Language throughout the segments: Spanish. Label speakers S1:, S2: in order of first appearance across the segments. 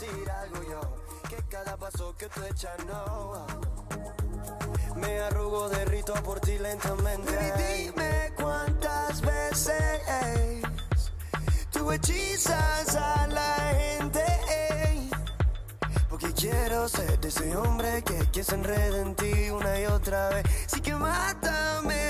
S1: decir algo yo, que cada paso que tú echas no. Me arrugo, derrito por ti lentamente. Baby, dime cuántas veces tú hechizas a la gente. Porque quiero ser de ese hombre que, que se enreda en ti una y otra vez. Sí que mátame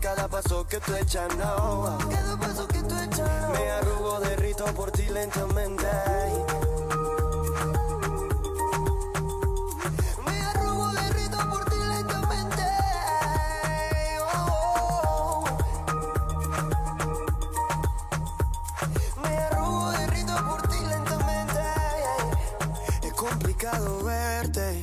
S1: Cada paso que tú echas no. Cada paso que tú echas Me arrugo, derrito por ti lentamente. Me arrugo, derrito por ti lentamente. Oh, oh, oh. Me arrugo, derrito por ti lentamente. Es complicado verte,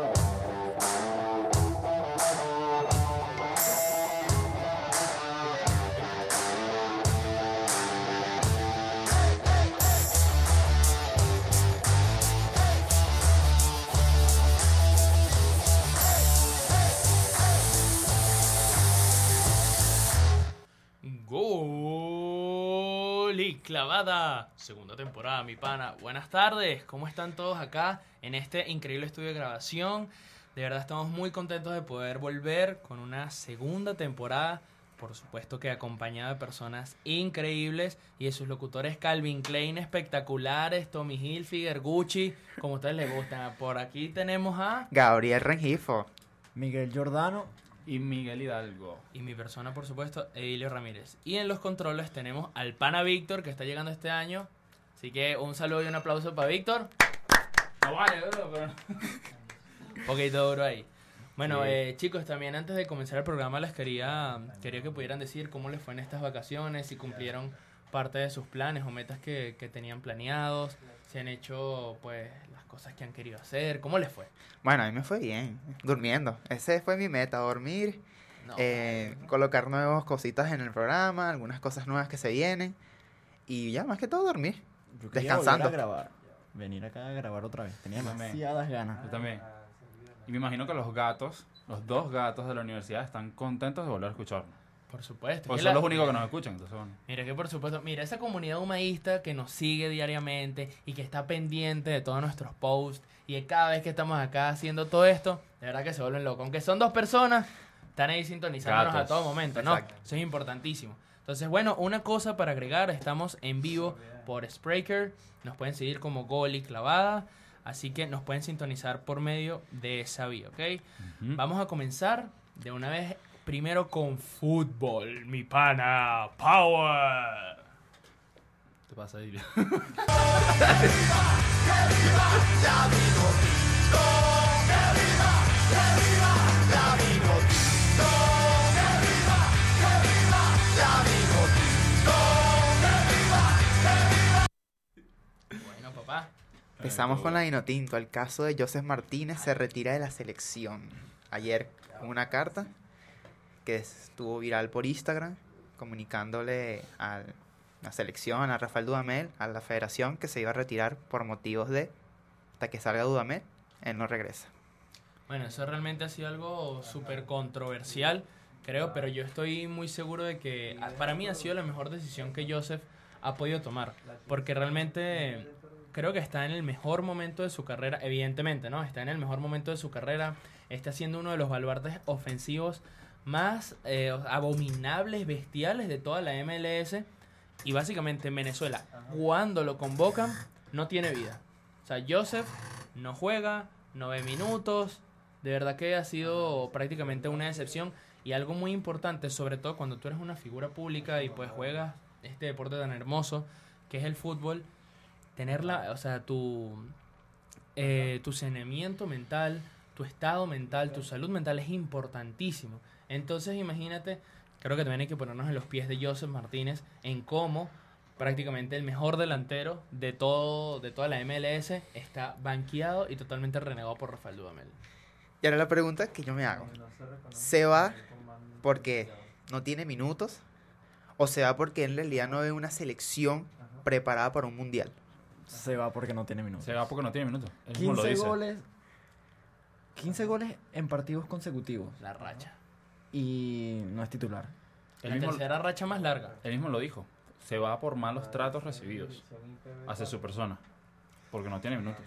S2: Clavada. Segunda temporada, mi pana. Buenas tardes. ¿Cómo están todos acá en este increíble estudio de grabación? De verdad estamos muy contentos de poder volver con una segunda temporada. Por supuesto que acompañada de personas increíbles y de sus locutores Calvin Klein espectaculares, Tommy Hilfiger, Gucci, como a ustedes les gusta. Por aquí tenemos a
S3: Gabriel Rengifo.
S4: Miguel Giordano.
S5: Y Miguel Hidalgo.
S2: Y mi persona, por supuesto, Edilio Ramírez. Y en los controles tenemos al pana Víctor, que está llegando este año. Así que un saludo y un aplauso para Víctor. No vale, bro, pero... Un poquito duro ahí. Bueno,
S5: Sí.
S2: eh, chicos, también antes de comenzar el programa les quería, quería que pudieran decir cómo les fue en estas vacaciones, si cumplieron parte de sus planes o metas que, que tenían planeados, si han hecho pues las cosas que han querido hacer, cómo les fue.
S3: Bueno, a mí me fue bien, durmiendo. Ese fue mi meta, dormir,
S2: No,
S3: eh, colocar nuevas cositas en el programa, algunas cosas nuevas que se vienen. Y ya, más que todo, dormir.
S4: Yo
S3: Descansando.
S4: a grabar. Venir acá a grabar otra vez. Tenía demasiadas ganas.
S5: Yo también. Y me imagino que los gatos, los dos gatos de la universidad, están contentos de volver a escucharnos.
S2: Por supuesto. Que
S5: son
S2: la-
S5: los únicos que nos escuchan. Entonces, bueno.
S2: Mira que por supuesto, mira esa comunidad humaísta que nos sigue diariamente y que está pendiente de todos nuestros posts y que cada vez que estamos acá haciendo todo esto, de verdad que se vuelven locos. Aunque son dos personas, están ahí sintonizándonos
S5: Gatos.
S2: a todo momento, ¿no?
S3: Exacto.
S2: Eso es importantísimo. Entonces, bueno, una cosa para agregar, estamos en vivo por Spreaker, nos pueden seguir como Goli Clavada, así que nos pueden sintonizar por medio de esa vía, ¿ok? Vamos a comenzar de una vez primero con fútbol, mi pana. Power.
S5: ¿Qué pasa, Dilio?
S2: Bueno, papá.
S3: Empezamos con la Dinotinto. El caso de Joseph Martínez se retira de la selección. Ayer una carta que estuvo viral por Instagram comunicándole a la selección, a Rafael Dudamel, a la federación que se iba a retirar por motivos de hasta que salga Dudamel, él no regresa.
S2: Bueno, eso realmente ha sido algo súper controversial, creo, pero yo estoy muy seguro de que ah, para mí ha sido la mejor decisión que Joseph ha podido tomar, porque realmente creo que está en el mejor momento de su carrera, evidentemente, ¿no? Está en el mejor momento de su carrera, está siendo uno de los baluartes ofensivos más eh, abominables, bestiales de toda la MLS, y básicamente en Venezuela, cuando lo convocan, no tiene vida. O sea, Joseph no juega, no ve minutos. De verdad que ha sido prácticamente una decepción. Y algo muy importante, sobre todo cuando tú eres una figura pública y pues juegas este deporte tan hermoso que es el fútbol, tener la, o sea, tu, eh, tu saneamiento mental, tu estado mental, tu salud mental es importantísimo. Entonces imagínate, creo que también hay que ponernos en los pies de Joseph Martínez en cómo prácticamente el mejor delantero de todo de toda la MLS está banqueado y totalmente renegado por Rafael Dudamel.
S3: Y ahora la pregunta que yo me hago. ¿Se va porque no tiene minutos? ¿O se va porque en realidad no ve una selección preparada para un mundial?
S4: Se va porque no tiene minutos.
S5: Se va porque no tiene minutos. Él mismo lo
S4: 15
S5: dice.
S4: goles. 15 goles en partidos consecutivos.
S2: La racha.
S4: Y no es titular.
S5: Él
S2: La
S5: mismo,
S2: tercera racha más larga.
S5: él mismo lo dijo. Se va por malos tratos recibidos hacia su persona. Porque no tiene minutos.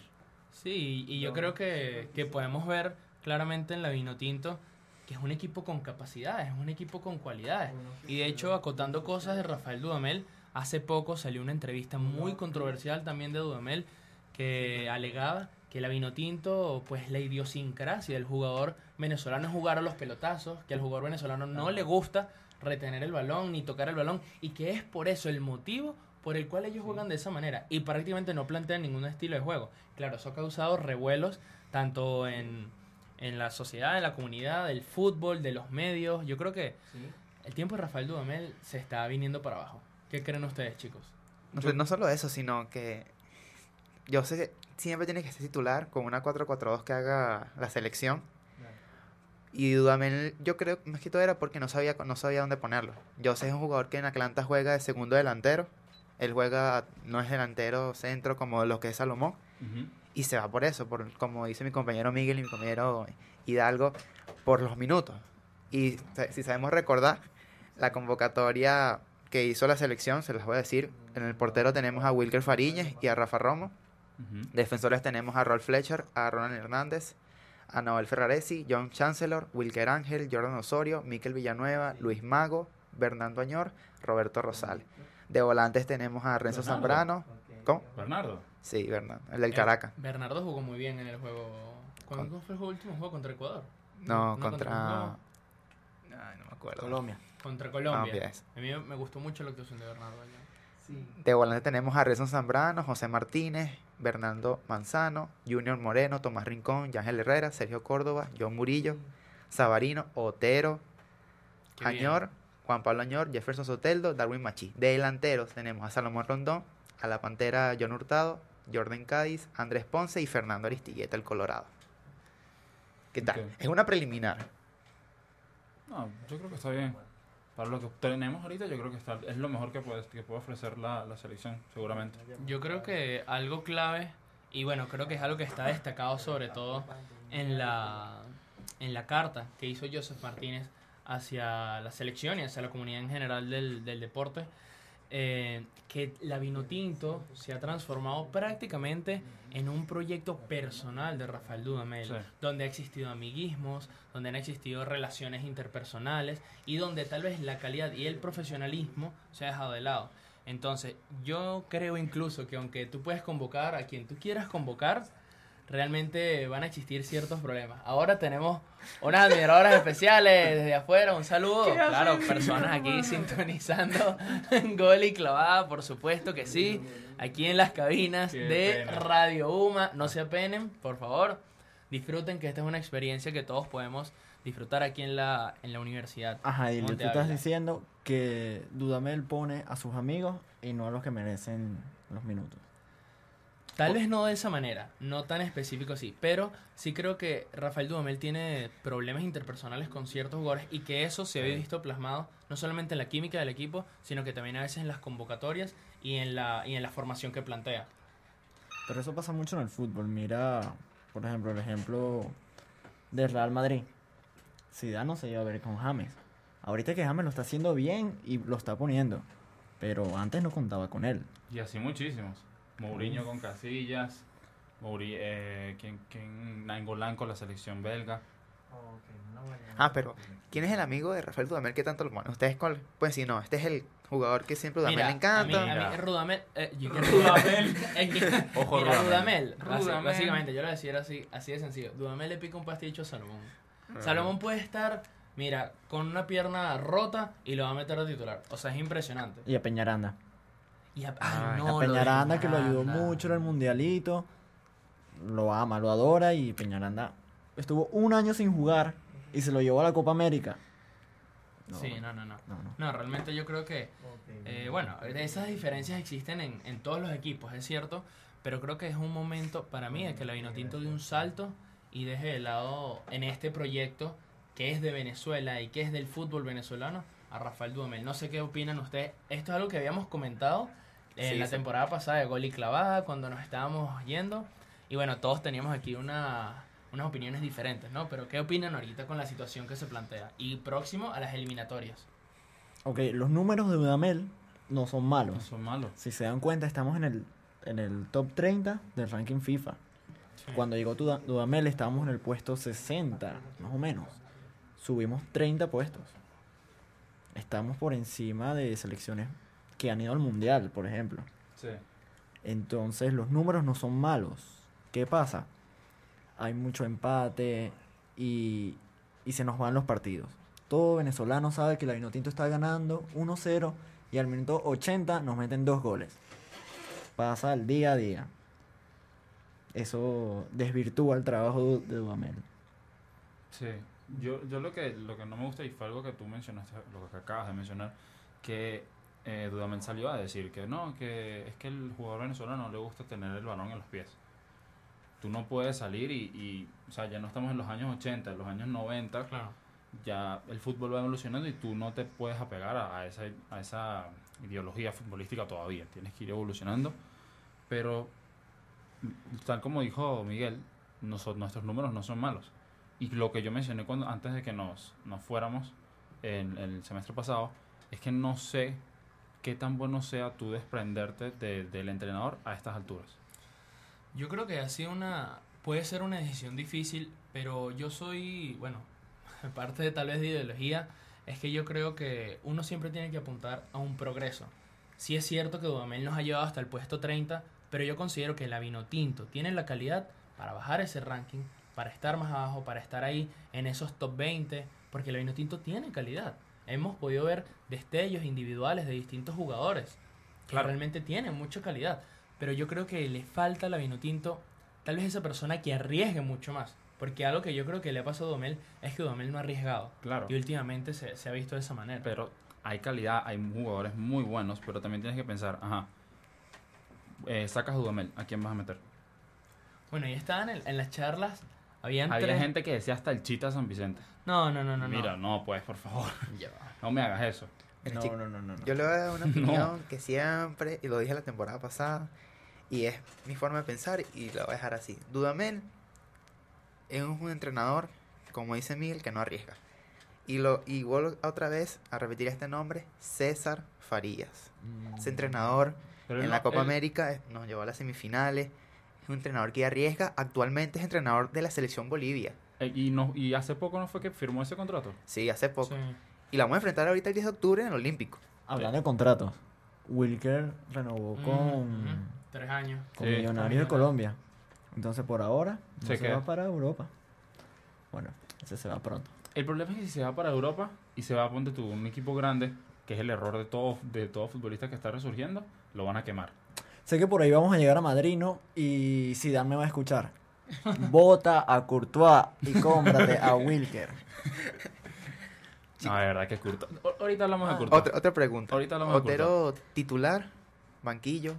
S2: Sí, y yo creo que, que podemos ver claramente en la Vinotinto que es un equipo con capacidades, es un equipo con cualidades. Y de hecho, acotando cosas de Rafael Dudamel, hace poco salió una entrevista muy controversial también de Dudamel que alegaba que la Vinotinto, pues la idiosincrasia del jugador venezolano es jugar a los pelotazos, que al jugador venezolano no le gusta retener el balón ni tocar el balón y que es por eso el motivo por el cual ellos juegan de esa manera y prácticamente no plantean ningún estilo de juego. Claro, eso ha causado revuelos tanto en, en la sociedad, en la comunidad, del fútbol, de los medios. Yo creo que el tiempo de Rafael Dudamel se está viniendo para abajo. ¿Qué creen ustedes, chicos?
S3: No, no solo eso, sino que yo sé que siempre tiene que ser titular con una 4-4-2 que haga la selección. Y Dudamel, yo creo más que todo era porque no sabía, no sabía dónde ponerlo. Yo sé es un jugador que en Atlanta juega de segundo delantero. Él juega, no es delantero centro como lo que es Salomón.
S5: Ujú.
S3: Y se va por eso, por como dice mi compañero Miguel y mi compañero Hidalgo, por los minutos. Y si sabemos recordar, la convocatoria que hizo la selección, se las voy a decir, en el portero tenemos a Wilker Fariñez y a Rafa Romo. Defensores tenemos a Rolf Fletcher, a Ronald Hernández, a Noel Ferraresi, John Chancellor, Wilker Ángel, Jordan Osorio, Miquel Villanueva, Luis Mago, Bernardo Añor, Roberto Rosales. De volantes tenemos a Renzo
S5: Bernardo.
S3: Zambrano. ¿Cómo?
S5: Bernardo.
S3: Sí, Bernardo, el del
S2: Eh,
S3: Caracas.
S2: Bernardo jugó muy bien en el juego. ¿Cuándo fue el último juego contra Ecuador?
S3: No,
S2: no,
S3: contra...
S2: contra-
S3: Ay, no me acuerdo.
S4: Colombia.
S2: Contra Colombia. A mí me gustó mucho la actuación de Bernardo.
S3: De volante tenemos a Renzo Zambrano, José Martínez, Bernardo Manzano, Junior Moreno, Tomás Rincón, Yángel Herrera, Sergio Córdoba, John Murillo, Sabarino, Otero,
S2: Qué bien.
S3: Añor, Juan Pablo Añor, Jefferson Soteldo, Darwin Machi. De delanteros tenemos a Salomón Rondón, a la Pantera John Hurtado, Jordan Cádiz, Andrés Ponce y Fernando Aristigueta, el Colorado. ¿Qué tal? Es una preliminar.
S5: No, yo creo que está bien. Para lo que tenemos ahorita, yo creo que está, es lo mejor que puede, que puede ofrecer la, la selección, seguramente.
S2: Yo creo que algo clave, y bueno, creo que es algo que está destacado sobre todo en la, en la carta que hizo Joseph Martínez hacia la selección y hacia la comunidad en general del, del deporte, eh, que la Vinotinto se ha transformado prácticamente en un proyecto personal de Rafael Dudamel,
S5: Sí.
S2: donde ha existido amiguismos, donde han existido relaciones interpersonales y donde tal vez la calidad y el profesionalismo se ha dejado de lado. Entonces, yo creo incluso que aunque tú puedes convocar a quien tú quieras convocar, realmente van a existir ciertos problemas. Ahora tenemos unas admiradoras especiales desde afuera, un saludo. Claro, personas aquí sintonizando gol y clavada, por supuesto que sí. Aquí en las cabinas
S5: Qué
S2: de
S5: pena.
S2: Radio Uma, no se apenen, por favor. Disfruten que esta es una experiencia que todos podemos disfrutar aquí en la, en la universidad.
S4: Ajá, y tú estás diciendo que Dudamel pone a sus amigos y no a los que merecen los minutos.
S2: Tal vez no de esa manera, no tan específico así, pero sí creo que Rafael Dudamel tiene problemas interpersonales con ciertos jugadores y que eso se había visto plasmado no solamente en la química del equipo, sino que también a veces en las convocatorias y en la, y en la formación que plantea.
S4: Pero eso pasa mucho en el fútbol. Mira, por ejemplo, el ejemplo del Real Madrid. Zidane no se lleva a ver con James. Ahorita que James lo está haciendo bien y lo está poniendo. Pero antes no contaba con él.
S5: Y así muchísimos. Mourinho con Casillas, Mouri, eh, ¿quién, quién, Nainggolan con la selección belga.
S3: Ah, pero ¿quién es el amigo de Rafael Dudamel que tanto lo pone? Ustedes con... Pues sí, no, este es el jugador que siempre Dudamel
S2: Mira,
S3: le encanta.
S2: A mí, a mí Rudamel. eh, Rudamel. es que-
S5: Ojo,
S2: mira,
S5: Rudamel.
S2: Básicamente, yo lo decía así, así de sencillo. Dudamel le pica un pasticho a Salomón. Salomón puede estar mira, con una pierna rota y lo va a meter a titular. O sea, es impresionante.
S4: Y a Peñaranda.
S2: Y a,
S3: Ay,
S2: ay,
S3: a
S2: no,
S4: a
S2: lo de
S4: Peñaranda que lo ayudó mucho en el mundialito. Lo ama, lo adora y Peñaranda estuvo un año sin jugar y se lo llevó a la Copa América. No,
S2: Sí, no, no, no.
S4: no, no.
S2: No, realmente yo creo que, eh, bueno, esas diferencias existen en, en todos los equipos, es cierto, pero creo que es un momento para mí de que la Vinotinto dé un salto y deje de lado en este proyecto que es de Venezuela y que es del fútbol venezolano a Rafael Dudamel. No sé qué opinan ustedes. Esto es algo que habíamos comentado en
S3: Sí,
S2: la
S3: sí.
S2: temporada pasada de Gol y Clavada, cuando nos estábamos yendo. Y bueno, todos teníamos aquí una, unas opiniones diferentes, ¿no? Pero ¿qué opinan ahorita con la situación que se plantea? Y próximo a las eliminatorias.
S4: Ok, los números de Dudamel no son
S5: No
S4: malos.
S5: son malos.
S4: Si se dan cuenta, estamos en el, en el top 30 del ranking FIFA. Cuando llegó Duda- Dudamel estábamos en el puesto 60, más o menos. Subimos 30 puestos. Estamos por encima de selecciones que han ido al mundial, por ejemplo.
S5: Sí.
S4: Entonces los números no son malos. ¿Qué pasa? Hay mucho empate y, y se nos van los partidos. Todo venezolano sabe que la Vinotinto está ganando 1-0 y al minuto 80 nos meten dos goles. Pasa el día a día. Eso desvirtúa el trabajo de Dudamel.
S5: Sí, yo, yo lo que lo que no me gusta y fue algo que tú mencionaste, lo que acabas de mencionar, que eh, Dudamel salió a decir que no, que es que el jugador venezolano no le gusta tener el balón en los pies. Tú no puedes salir y, y, o sea, ya no estamos en los años 80, en los años 90,
S2: Claro.
S5: ya el fútbol va evolucionando y tú no te puedes apegar a, a esa, a esa ideología futbolística todavía, tienes que ir evolucionando, pero tal como dijo Miguel, noso- nuestros números no son malos. Y lo que yo mencioné cuando antes de que nos, nos fuéramos en, el semestre pasado, es que no sé qué tan bueno sea tú desprenderte de- del entrenador a estas alturas.
S2: Yo creo que ha una. Puede ser una decisión difícil, pero yo soy. Bueno, parte de tal vez de ideología, es que yo creo que uno siempre tiene que apuntar a un progreso. Sí es cierto que Dudamel nos ha llevado hasta el puesto 30, pero yo considero que la Vinotinto tiene la calidad para bajar ese ranking, para estar más abajo, para estar ahí en esos top 20, porque la Vinotinto tiene calidad. Hemos podido ver destellos individuales de distintos jugadores que
S5: Claro.
S2: realmente tienen mucha calidad, pero yo creo que le falta a la Vinotinto tal vez esa persona que arriesgue mucho más. Porque algo que yo creo que le ha pasado a Dudamel es que Dudamel no ha arriesgado.
S5: Claro.
S2: Y últimamente se, se ha visto de esa manera.
S5: Pero hay calidad, hay jugadores muy buenos, pero también tienes que pensar, ajá, eh, sacas a Dudamel, ¿a quién vas a meter?
S2: Bueno, y estaban en, en las charlas, habían
S5: Había
S2: tres...
S5: gente que decía hasta el Chita San Vicente.
S2: No, no, no, no. no.
S5: Mira, no, pues, por favor,
S2: Ya
S5: no me hagas eso.
S4: No,
S3: chico,
S4: no, no, no, no.
S3: Yo le voy a dar una opinión que siempre, y lo dije la temporada pasada, y es mi forma de pensar y la voy a dejar así. Dudamel es un entrenador, como dice Miguel, que no arriesga. Y, lo, y vuelvo otra vez a repetir este nombre, César Farías.
S4: Mm.
S3: Ese entrenador
S5: Pero
S3: en
S5: no-
S3: la Copa
S5: él-
S3: América eh, nos llevó a las semifinales. Es un entrenador que arriesga. Actualmente es entrenador de la selección Bolivia.
S5: eh, y, no, y hace poco no fue que firmó ese contrato.
S3: Sí, hace poco.
S2: Sí.
S3: Y la vamos a enfrentar ahorita el 10 de octubre en el Olímpico.
S4: Hablando de contratos, Wilker renovó con,
S2: Mm, mm, Tres años.
S4: con
S5: Sí.
S4: Millonarios de Colombia. Entonces por ahora no
S5: Se
S4: va para Europa. Bueno, ese se va pronto.
S5: El problema es que si se va para Europa y se va a ponte tú un equipo grande, que es el error de todo, de todo futbolista que está resurgiendo, lo van a quemar.
S4: Sé que por ahí vamos a llegar a Madrid, ¿no? Y Zidane me va a escuchar. Vota a Courtois y cómprate a Wilker.
S5: No, de verdad que Curto. O- Ahorita hablamos de
S4: Ah.
S5: Curto.
S3: Otra, otra pregunta.
S5: Ahorita hablamos de
S3: Otero titular, banquillo,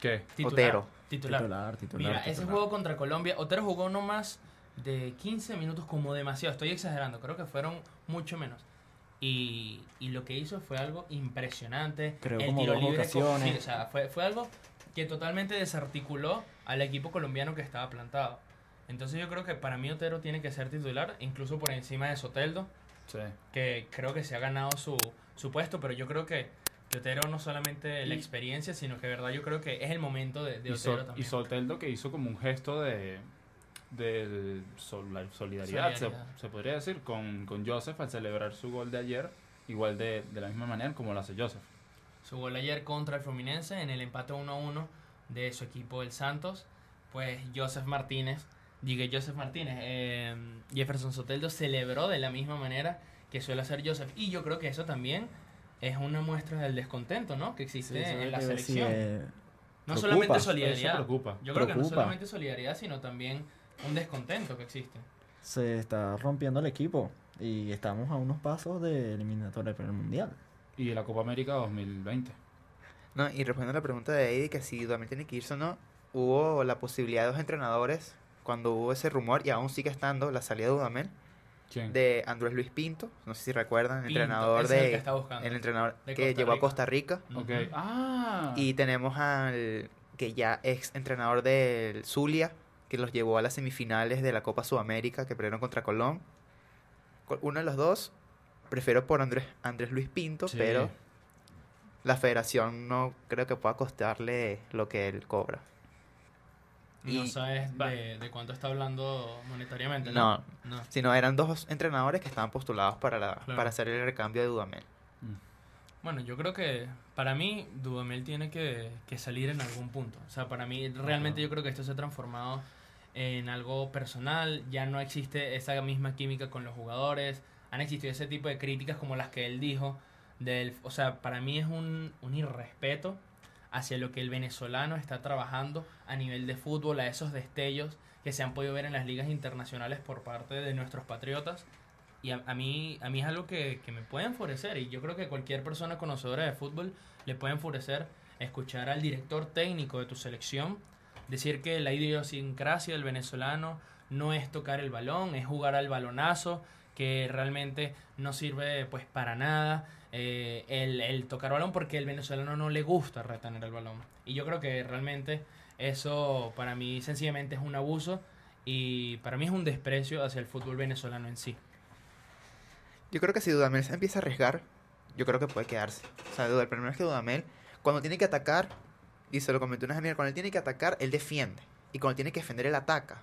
S5: ¿Qué?
S2: Titular.
S3: Otero.
S2: Titular.
S4: Titular, titular.
S2: Mira, ese juego contra Colombia, Otero jugó no más de 15 minutos como demasiado. Estoy exagerando, creo que fueron mucho menos. Y, y lo que hizo fue algo impresionante.
S4: Creó
S2: el
S4: como
S2: tiro
S4: dos
S2: libre
S4: ocasiones.
S2: sí, o sea, fue, fue algo que totalmente desarticuló al equipo colombiano que estaba plantado. Entonces yo creo que para mí Otero tiene que ser titular, incluso por encima de Soteldo,
S5: Sí.
S2: que creo que se ha ganado su, su puesto, pero yo creo que, que Otero no solamente la
S5: Y-
S2: experiencia, sino que de verdad yo creo que es el momento de, de
S5: Y,
S2: Otero
S5: Sol- y
S2: también.
S5: Solteldo que hizo como un gesto de, de sol- la solidaridad, se-
S2: Solidaridad.
S5: Se, podría decir, con, con Joseph al celebrar su gol de ayer, igual de, de la misma manera como lo hace Joseph.
S2: Su gol ayer contra el Fluminense en el empate 1-1 de su equipo el Santos, pues Joseph Martínez Digue Joseph Martínez. eh, Jefferson Soteldo celebró de la misma manera que suele hacer Joseph. Y yo creo que eso también es una muestra del descontento, ¿no? Que existe en la selección.
S4: eh,
S2: no
S4: preocupa.
S2: solamente
S5: Eso
S2: solidaridad.
S5: preocupa.
S2: Yo creo que no solamente solidaridad, sino también un descontento que existe.
S4: se está rompiendo el equipo y estamos a unos pasos de eliminatoria para el mundial.
S5: Y de la Copa América 2020.
S3: No, y respondiendo a la pregunta de Eddie, que si Dudamel tiene que irse o no, hubo la posibilidad de dos entrenadores cuando hubo ese rumor, y aún sigue estando la salida de Dudamel,
S5: ¿Quién?
S3: de Andrés Luis Pinto, no sé si recuerdan, el
S2: Pinto,
S3: entrenador
S2: es el
S3: de
S2: que está buscando.
S3: el entrenador
S2: De
S3: que
S2: Costa
S3: llevó a
S2: Rica.
S3: Costa Rica
S5: Ok.
S2: Ujú.
S5: Ah.
S3: y tenemos al que ya ex entrenador del Zulia que los llevó a las semifinales de la Copa Sudamérica que perdieron contra Colón. Uno de los dos prefiero por Andrés Andrés Luis Pinto,
S5: Sí.
S3: pero la federación no creo que pueda costarle lo que él cobra.
S2: No
S3: Y-
S2: sabes de, de cuánto está hablando monetariamente, ¿no?
S3: No,
S2: No.
S3: sino eran dos entrenadores que estaban postulados para la,
S2: Claro.
S3: para hacer el recambio de Dudamel.
S5: Mm.
S2: Bueno, yo creo que para mí Dudamel tiene que, que salir en algún punto. O sea, para mí realmente yo creo que esto se ha transformado en algo personal. Ya no existe esa misma química con los jugadores. Han existido ese tipo de críticas como las que él dijo. Del, o sea, para mí es un, un irrespeto hacia lo que el venezolano está trabajando a nivel de fútbol, a esos destellos que se han podido ver en las ligas internacionales por parte de nuestros patriotas. Y a, mí, a mí es algo que, que me puede enfurecer y yo creo que cualquier persona conocedora de fútbol le puede enfurecer escuchar al director técnico de tu selección decir que la idiosincrasia del venezolano no es tocar el balón, es jugar al balonazo, que realmente no sirve pues para nada eh, el, el tocar balón porque el venezolano no le gusta retener el balón. Y yo creo que realmente eso para mí sencillamente es un abuso y para mí es un desprecio hacia el fútbol venezolano en sí.
S3: Yo creo que si Dudamel se empieza a arriesgar, yo creo que puede quedarse. O sea, el problema es que Dudamel, cuando tiene que atacar, y se lo comenté una mira, cuando él tiene que atacar, él defiende. Y cuando tiene que defender, él ataca.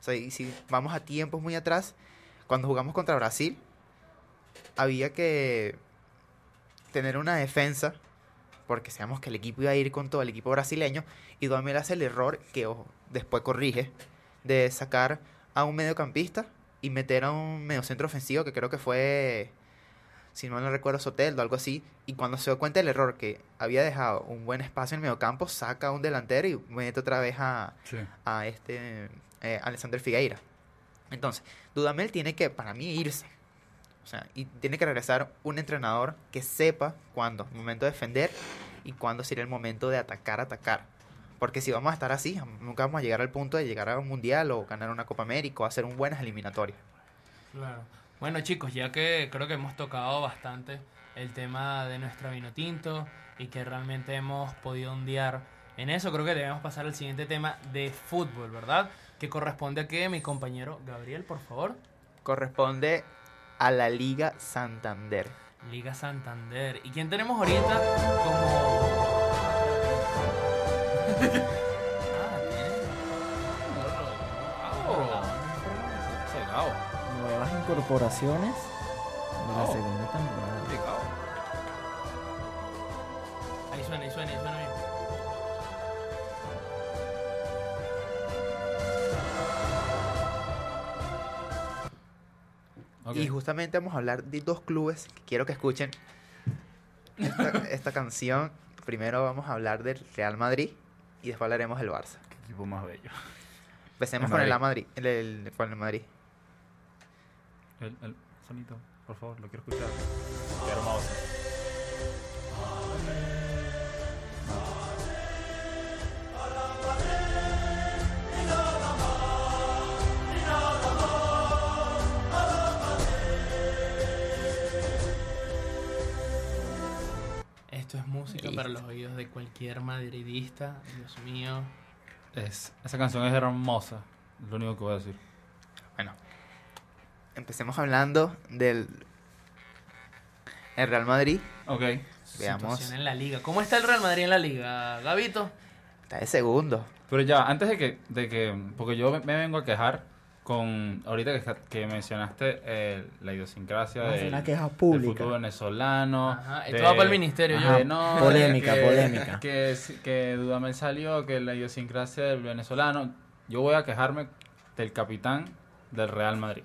S3: O sea, y si vamos a tiempos muy atrás, cuando jugamos contra Brasil, había que tener una defensa, porque sabíamos que el equipo iba a ir con todo el equipo brasileño, y Dudamel hace el error, que ojo, después corrige, de sacar a un mediocampista y meter a un mediocentro ofensivo que creo que fue, si no me recuerdo, Soteldo, algo así. Y cuando se dio cuenta del error que había dejado un buen espacio en el mediocampo, saca a un delantero y mete otra vez a,
S5: Sí.
S3: a este eh, Alexander Figueira. Entonces, Dudamel tiene que, para mí, irse. O sea, y tiene que regresar un entrenador que sepa cuándo, el momento de defender y cuándo sería el momento de atacar, atacar. Porque si vamos a estar así, nunca vamos a llegar al punto de llegar a un mundial o ganar una Copa América o hacer un buenas eliminatorias.
S2: Claro. Bueno, chicos, ya que creo que hemos tocado bastante el tema de nuestro vino tinto y que realmente hemos podido ondear en eso, creo que debemos pasar al siguiente tema de fútbol, ¿verdad? Que corresponde a que mi compañero Gabriel, por favor.
S3: Corresponde a la Liga Santander.
S2: Liga Santander. ¿Y quién tenemos ahorita como...
S4: incorporaciones de la
S5: Oh.
S4: segunda temporada.
S2: Ahí suena, ahí suena, ahí suena bien.
S3: Y justamente vamos a hablar de dos clubes que quiero que escuchen esta, esta canción. Primero vamos a hablar del Real Madrid y después hablaremos del Barça.
S5: Qué equipo más bello.
S3: Empecemos
S5: El
S3: con el
S5: Madrid.
S3: A Madrid. El, el- con el Madrid.
S5: El, el sonito, por favor, lo quiero escuchar. Qué hermoso.
S2: Esto es música para los oídos de cualquier madridista. Dios mío.
S5: Es, esa canción es hermosa. Lo único que voy a decir.
S3: Bueno, empecemos hablando del el Real Madrid.
S5: Ok.
S3: Veamos.
S2: Situación en la liga. ¿Cómo está el Real Madrid en la liga, Gabito?
S3: Está de segundo.
S5: Pero ya, antes de que, de que porque yo me, me vengo a quejar con, ahorita que, está- que mencionaste eh, la idiosincrasia
S4: hacer
S5: del,
S4: una queja
S5: del
S4: pública.
S5: fútbol venezolano.
S2: Ajá,
S5: de-
S2: esto va para el ministerio,
S5: Ajá,
S2: yo.
S5: no,
S4: Polémica,
S5: que-
S4: polémica.
S5: Que, que Dudamel salió, que la idiosincrasia del venezolano. Yo voy a quejarme del capitán del Real Madrid,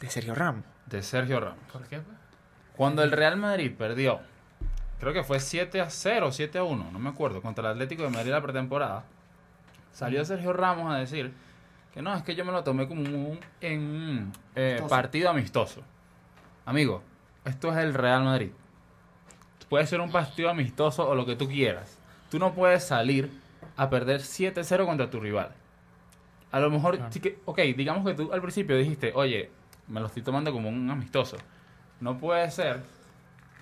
S3: De Sergio Ramos.
S5: de Sergio Ramos.
S2: ¿Por qué? pues?
S5: Cuando el Real Madrid perdió, creo que fue 7 a 0, 7 a 1, no me acuerdo, contra el Atlético de Madrid la pretemporada, salió Sergio Ramos a decir que no, es que yo me lo tomé como un, en un eh, partido amistoso. Amigo, esto es el Real Madrid. Puede ser un partido amistoso o lo que tú quieras. Tú no puedes salir a perder 7-0 contra tu rival. A lo mejor,
S2: Claro.
S5: sí que, ok, digamos que tú al principio dijiste, oye, me lo estoy tomando como un amistoso. No puede ser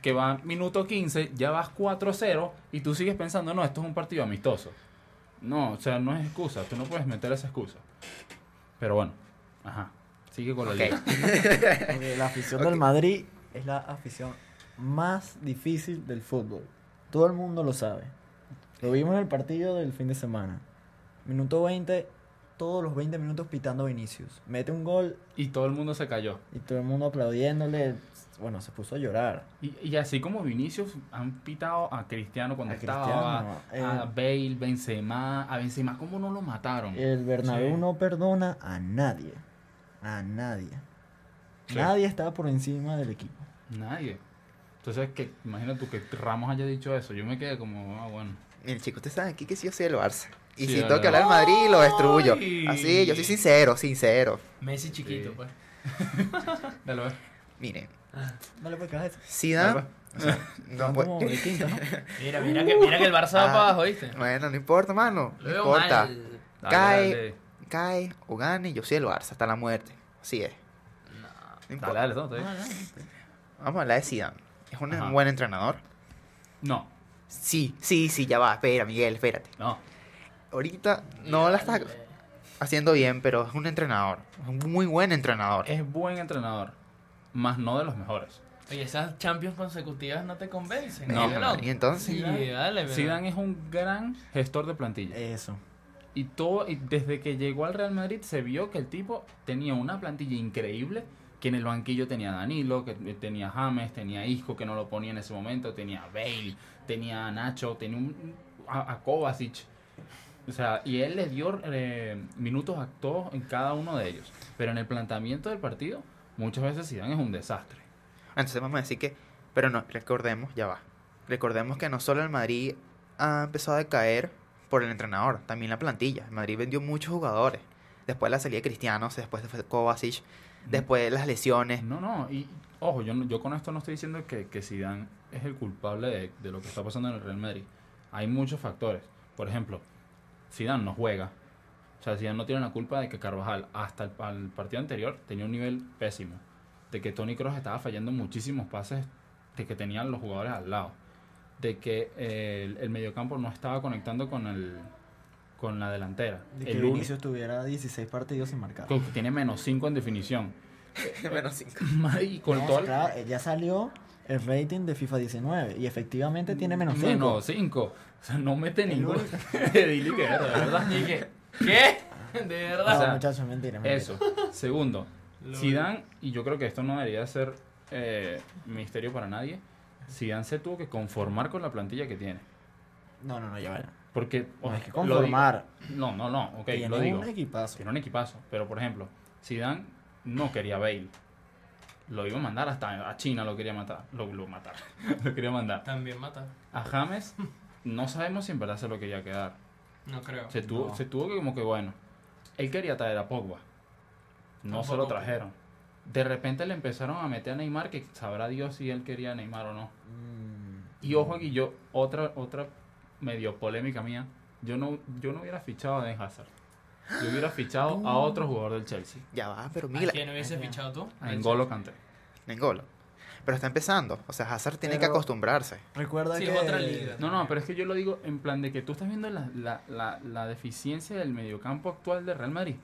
S5: que va minuto 15, ya vas 4-0 y tú sigues pensando, no, esto es un partido amistoso. No, o sea, no es excusa, tú no puedes meter esa excusa. Pero bueno, ajá, sigue con la liga.
S4: Porque la afición del Madrid es la afición más difícil del fútbol. Todo el mundo lo sabe. Lo vimos en el partido del fin de semana. Minuto 20, todos los 20 minutos pitando a Vinicius. Mete un gol
S5: Y todo el mundo se cayó.
S4: y todo el mundo aplaudiéndole. Bueno, se puso a llorar.
S5: Y, y así como Vinicius han pitado a Cristiano cuando
S4: A
S5: estaba,
S4: Cristiano,
S5: a
S4: eh.
S5: Bale, Benzema, a Benzema, ¿cómo no lo mataron?
S4: El Bernabéu
S2: Sí.
S4: no perdona a nadie. A nadie.
S5: Sí.
S4: Nadie está por encima del equipo.
S5: Nadie. Entonces, que imagina tú que Ramos haya dicho eso. Yo me quedé como, ah, bueno.
S3: Miren, chicos, ustedes saben aquí que sí yo soy del Barça. Y
S5: Sí,
S3: si
S5: dale,
S3: tengo que
S5: dale.
S3: hablar del Madrid, lo destruyo. Así, yo soy sincero, sincero.
S2: Messi chiquito,
S5: Sí.
S2: pues.
S5: Dale, a ver.
S3: Miren,
S4: Dale pues, cabeza.
S3: Zidane... o sea, no
S4: ¿no?
S2: Mira, mira que, mira que el Barça va
S3: Ah.
S2: para abajo, ¿viste?
S3: Bueno, no importa, mano. No importa.
S2: mal.
S5: Dale,
S3: Cae.
S5: dale.
S3: Cae o gane, yo soy el Barça hasta la muerte. Así es. No
S5: Dale,
S3: importa.
S5: dale, está bien.
S3: Vamos a hablar de Zidane. Es un
S5: Ajá.
S3: buen entrenador.
S5: No,
S3: Sí, sí, sí, ya va. Espera, Miguel, espérate.
S5: no.
S3: Ahorita no la está haciendo bien, pero es un entrenador. Es un muy buen entrenador.
S5: Es buen entrenador, más no de los mejores.
S2: Oye, esas Champions consecutivas no te convencen.
S5: No.
S2: ¿qué loco?
S3: Y entonces,
S2: Sí, dale, pero-
S5: Zidane es un gran gestor de plantilla.
S4: Eso.
S5: Y todo, y desde que llegó al Real Madrid se vio que el tipo tenía una plantilla increíble, que en el banquillo tenía a Danilo, que tenía a James, tenía a Isco que no lo ponía en ese momento, tenía a Bale, tenía a Nacho, tenía un, a, a Kovacic. O sea, y él les dio eh, minutos a todos en cada uno de ellos. Pero en el planteamiento del partido, muchas veces Zidane es un desastre.
S3: entonces vamos a decir que... Pero no, recordemos, ya va. Recordemos que no solo el Madrid ha empezado a decaer por el entrenador, también la plantilla. El Madrid vendió muchos jugadores. Después la salida de Cristianos, después de Kovacic, después de las lesiones.
S5: No, no, y ojo, yo, yo con esto no estoy diciendo que, que Zidane es el culpable de, de lo que está pasando en el Real Madrid. Hay muchos factores. Por ejemplo, Zidane no juega. O sea, Zidane no tiene la culpa de que Carvajal hasta el, al partido anterior tenía un nivel pésimo. De que Tony Kroos estaba fallando muchísimos pases de que tenían los jugadores al lado. De que eh, el, el mediocampo no estaba conectando con el con la delantera.
S4: De que
S5: el
S4: Vinicius tuviera 16 partidos sin marcar.
S5: tiene menos 5 en definición.
S3: Menos cinco.
S5: y con
S4: No,
S5: todo el-
S4: claro, eh, ya salió el rating de FIFA 19 y efectivamente tiene menos 5.
S5: Menos 5. O sea, no mete ningún. Dile que era, de verdad.
S2: ¿Y qué? ¿Qué? De
S4: No,
S2: verdad.
S5: O sea,
S4: muchachos, mentira, mentira.
S5: Eso. Segundo, Zidane, y yo creo que esto no debería ser eh, misterio para nadie, Zidane se tuvo que conformar con la plantilla que tiene.
S4: No, no, no, ya vaya.
S5: Porque,
S4: No,
S5: oh,
S4: es que conformar.
S5: No, no, no, ok,
S4: tiene
S5: lo digo.
S4: un equipazo.
S5: Tiene un equipazo. Pero, por ejemplo, Zidane no quería Bale. Lo iba a mandar hasta a China, lo quería matar. Lo, lo matar. lo quería mandar.
S2: También mata.
S5: A James, no sabemos si en verdad se lo quería quedar.
S2: No creo.
S5: Se tuvo,
S4: No.
S5: se tuvo que como que bueno. Él quería traer a Pogba. No se lo trajeron. De repente le empezaron a meter a Neymar, que sabrá Dios si él quería a Neymar o no.
S4: Mm,
S5: Y ojo aquí, yo, otra, otra medio polémica mía, yo no, yo no hubiera fichado a Den Hazard. Yo hubiera fichado a otro jugador del Chelsea,
S3: Ya va, pero
S2: ¿A
S3: Miguel,
S2: quién hubiese fichado tú?
S5: a N'Golo Kanté.
S3: N'Golo. Pero está empezando. O sea, Hazard tiene que acostumbrarse.
S4: Recuerda
S2: Sí,
S4: que.
S2: es otra liga.
S5: No, no, pero es que yo lo digo en plan de que tú estás viendo la, la, la, la deficiencia del mediocampo actual del Real Madrid.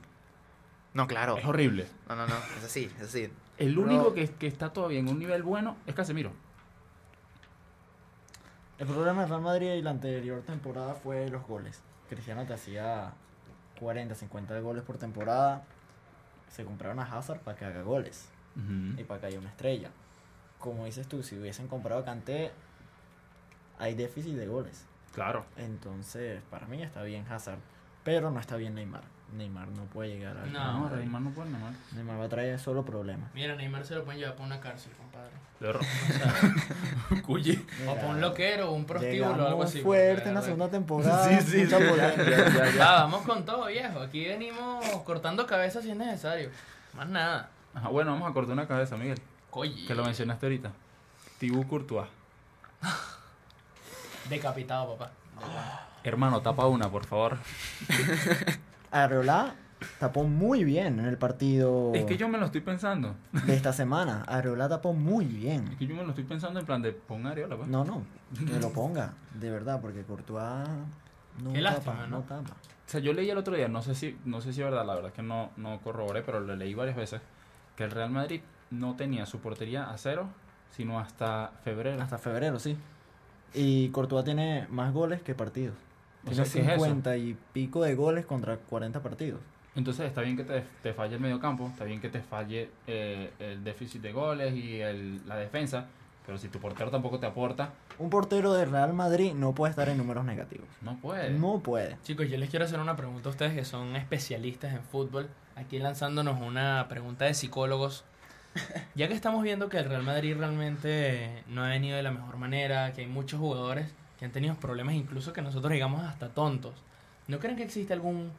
S3: No, claro.
S5: Es horrible.
S3: No, no, no. Es así, es así.
S5: El
S4: Bro.
S5: único que, que está todavía en un nivel bueno es Casemiro.
S4: El problema del Real Madrid y la anterior temporada fue los goles. Cristiano te hacía 40, 50 goles por temporada. Se compraron a Hazard para que haga goles y para que haya una estrella. Como dices tú, si hubiesen comprado a Kanté, hay déficit de goles.
S5: Claro.
S4: Entonces, para mí está bien Hazard, pero no está bien Neymar. Neymar no puede llegar al
S2: No.
S5: No. Neymar no puede, Neymar.
S4: Neymar va a traer solo problemas.
S2: Mira, Neymar se lo pueden llevar para una cárcel, compadre.
S5: De ro-
S2: O sea,
S5: Cuyi.
S2: o para un loquero o un prostíbulo o algo así.
S4: fuerte en la segunda temporada.
S5: Sí, sí,
S4: mucha
S5: sí.
S2: Ah, vamos con todo, viejo. Aquí venimos cortando cabezas si es necesario. Más nada.
S5: Ajá, bueno, vamos a cortar una cabeza, Miguel.
S2: Coye.
S5: Que lo mencionaste ahorita. Thibaut Courtois.
S2: Decapitado, papá.
S5: Hermano, tapa una, por favor.
S4: Areola tapó muy bien en el partido
S5: Es que yo me lo estoy pensando.
S4: de esta semana. Areola tapó muy
S5: Es
S4: bien.
S5: que yo me lo estoy pensando en plan de pon Areola, pues.
S4: No, no, que lo ponga, de verdad, porque Courtois no
S2: Qué
S4: tapa,
S2: lástima, ¿no?
S4: no tapa.
S5: O sea, yo leí el otro día, no sé si, no sé si es verdad, la verdad es que no, no corroboré, pero lo leí varias veces, que el Real Madrid no tenía su portería a cero, sino hasta febrero.
S4: Hasta febrero, sí. Y Courtois tiene más goles que partidos.
S5: O
S4: Tiene
S5: sea, ¿qué es eso?
S4: 50 y pico de goles contra 40 partidos.
S5: Entonces está bien que te, te falle el medio campo, está bien que te falle eh, el déficit de goles y el, la defensa, pero si tu portero tampoco te aporta,
S4: Un portero de Real Madrid no puede estar en números negativos.
S5: no puede.
S4: No puede.
S2: Chicos, yo les quiero hacer una pregunta a ustedes que son especialistas en fútbol. Aquí lanzándonos una pregunta de psicólogos. Ya que estamos viendo que el Real Madrid realmente no ha venido de la mejor manera, que hay muchos jugadores que han tenido problemas, incluso que nosotros digamos hasta tontos. ¿No creen que existe algún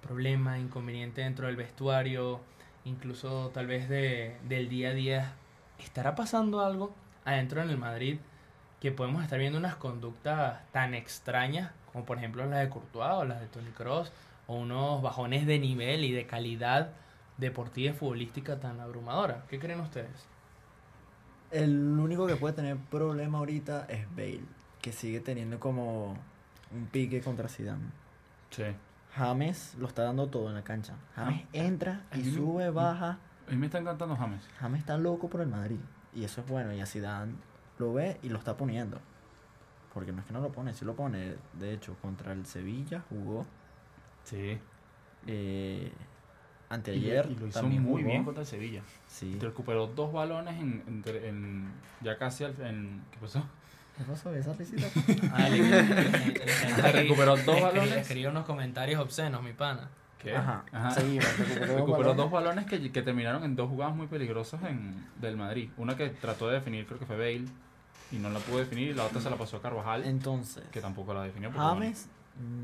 S2: problema, inconveniente dentro del vestuario, incluso tal vez de, del día a día? ¿Estará pasando algo adentro en el Madrid que podemos estar viendo unas conductas tan extrañas como por ejemplo las de Courtois o las de Toni Kroos o unos bajones de nivel y de calidad deportiva y futbolística tan abrumadora. ¿Qué creen ustedes?
S4: El único que puede tener problema ahorita es Bale, que sigue teniendo como un pique contra Zidane.
S5: Sí.
S4: James lo está dando todo en la cancha. James
S5: Ah.
S4: entra y
S5: me-
S4: sube, baja.
S5: A mí me está encantando James.
S4: James está loco por el Madrid. Y eso es bueno. Y a Zidane lo ve y lo está poniendo. Porque no es que no lo pone, sí lo pone. De hecho, contra el Sevilla jugó.
S5: Sí.
S4: Eh, anteayer
S5: y lo hizo
S4: también
S5: muy
S4: jugó.
S5: bien contra el Sevilla.
S4: Sí.
S5: Te recuperó dos balones en- ya casi al en, ¿qué pasó?
S4: ¿Qué pasó? ¿Esa risita?
S2: Ah, le- le-
S5: Recuperó dos balones.
S2: escribió unos comentarios obscenos, mi pana.
S5: ¿Qué?
S4: Ajá.
S5: Ajá.
S4: Sí, recuperó dos
S5: Recuperó
S4: balones.
S5: dos balones que, que terminaron en dos jugadas muy peligrosas en, del Madrid. Una que trató de definir, creo que fue Bale, y no la pudo definir, y la otra se la pasó a Carvajal,
S4: Entonces,
S5: que tampoco la definió.
S4: James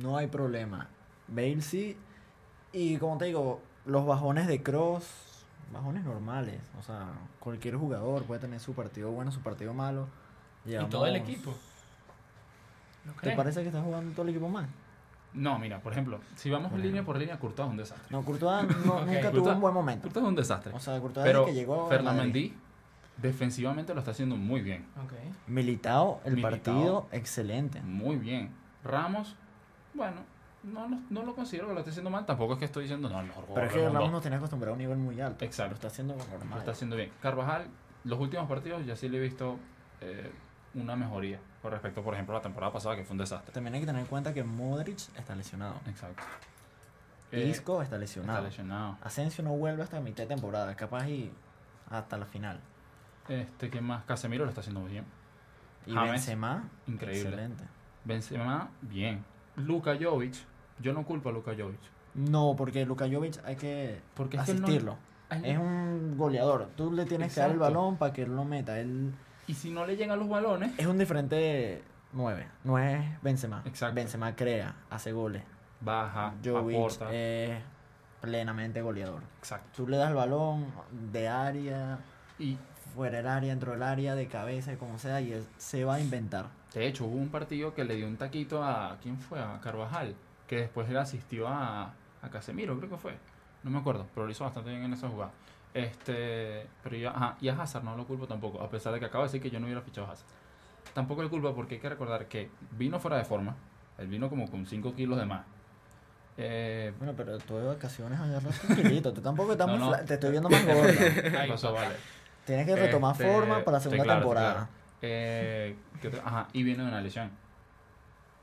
S4: no hay problema. Bale sí. Y como te digo, los bajones de Cross, bajones normales. O sea, cualquier jugador puede tener su partido bueno, su partido malo.
S2: Y todo el equipo. ¿No
S4: ¿Te parece que está jugando todo el equipo mal?
S5: bueno. No, mira, por ejemplo, si vamos
S4: Bueno.
S5: línea por línea, Courtois es un desastre.
S4: No, Courtois no- nunca tuvo un buen momento.
S5: Courtois es un desastre.
S4: O sea, Courtois
S5: Pero
S4: desde que llegó a
S5: Fernand
S4: Madrid.
S5: Mendy defensivamente lo está haciendo muy bien.
S2: Ok.
S4: Militao, el
S5: Militao.
S4: partido excelente.
S5: Muy bien. Ramos, bueno, no, lo- no lo considero que lo esté haciendo mal. Tampoco es que estoy diciendo, no, el mejor
S4: Pero es que. Ramos nos tenía acostumbrado a un nivel muy alto.
S5: Exacto.
S4: Lo está haciendo normal.
S5: Lo está haciendo bien. Carvajal, los últimos partidos ya sí le he visto eh, una mejoría con respecto, por ejemplo, a la temporada pasada, que fue un desastre.
S4: También hay que tener en cuenta que Modric está lesionado.
S5: Exacto. Eh,
S4: Isco está lesionado.
S5: Está lesionado.
S4: Asensio no vuelve hasta mitad de temporada, capaz y hasta la final.
S5: Este, ¿quién más? Casemiro lo está haciendo bien.
S4: Y
S5: James,
S4: Benzema,
S5: increíble.
S4: excelente.
S5: Benzema, bien. Luka Jovic, yo no culpo a Luka Jovic.
S4: No, porque Luka Jovic hay que
S5: Porque es que él no-
S4: asistirlo. Es un goleador. Tú le tienes que dar el balón para que él lo meta. Él
S5: Y si no le llegan los balones,
S4: es un diferente 9. No es Benzema.
S5: Exacto.
S4: Benzema crea, hace goles.
S5: baja,
S4: Jovic
S5: aporta.
S4: es plenamente goleador.
S5: Exacto.
S4: Tú le das el balón de área,
S5: Y
S4: fuera del área, dentro del área, de cabeza, como sea, y él se va a inventar.
S5: de hecho hubo un partido que le dio un taquito a. ¿Quién fue? A Carvajal. Que después le asistió a, a Casemiro, creo que fue. No me acuerdo, pero lo hizo bastante bien en esa jugada. Este, pero ya, ajá, y a Hazard no lo culpo tampoco, a pesar de que acabo de decir que yo no hubiera fichado a Hazard. Tampoco le culpo porque hay que recordar que vino fuera de forma, él vino como con 5 kilos de más. Eh,
S4: Bueno, pero tú de vacaciones agarras un kilito. Tú tampoco estás
S5: No,
S4: muy
S5: no.
S4: fla- Te estoy viendo más
S5: pasó, vale.
S4: Tienes que retomar
S5: Este,
S4: forma para la
S5: sí,
S4: segunda
S5: claro,
S4: temporada.
S5: claro. Eh. Ajá, y viene de una lesión.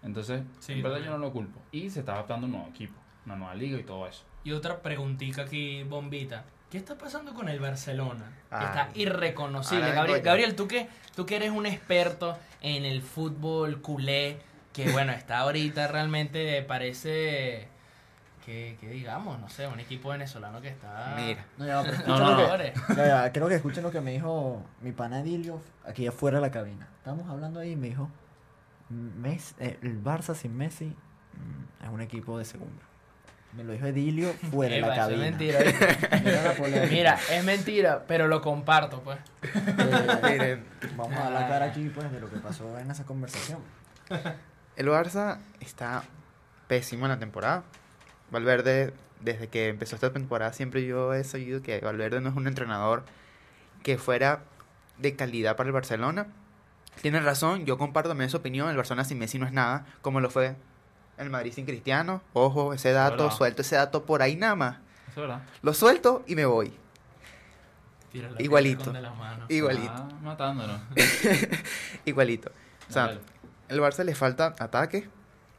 S5: Entonces,
S2: Sí,
S5: en verdad
S2: también.
S5: yo no lo culpo. Y se está adaptando a un nuevo equipo, una nueva liga y todo eso.
S2: Y otra preguntita aquí, bombita. ¿Qué está pasando con el Barcelona? Que
S3: Ay.
S2: Está irreconocible. Gabriel, ¿tú que, tú que eres un experto en el fútbol culé, que bueno, está ahorita realmente parece que, que digamos, no sé, un equipo venezolano que está...
S3: Mira,
S4: No, ya, pero
S5: No,
S4: escucha
S5: no,
S4: lo que-. Ya, creo que escuchen lo que me dijo mi pana Edilio aquí afuera de la cabina. Estábamos hablando ahí y me dijo, "Mes- eh, el Barça sin Messi mm, es un equipo de segunda. Me lo dijo Edilio fuera de la
S2: eso es
S4: cabina.
S2: mentira.
S4: Mira.
S2: Mira, es mentira, pero lo comparto, pues.
S4: Eh,
S3: miren,
S4: vamos a dar la cara aquí pues de lo que pasó en esa conversación.
S3: el Barça está pésimo en la temporada. Valverde, desde que empezó esta temporada, siempre yo he sabido que Valverde no es un entrenador que fuera de calidad para el Barcelona. Tiene razón, yo comparto también su opinión. El Barcelona sin Messi no es nada, como lo fue el Madrid sin Cristiano. Ojo, ese dato, suelto ese dato por ahí nada más.
S5: Eso es verdad.
S3: Lo suelto y me voy.
S2: Tira la
S3: Igualito.
S2: de.
S3: Igualito,
S5: Ah, matándonos.
S3: igualito. O sea,
S5: Dale.
S3: el Barça le falta ataque,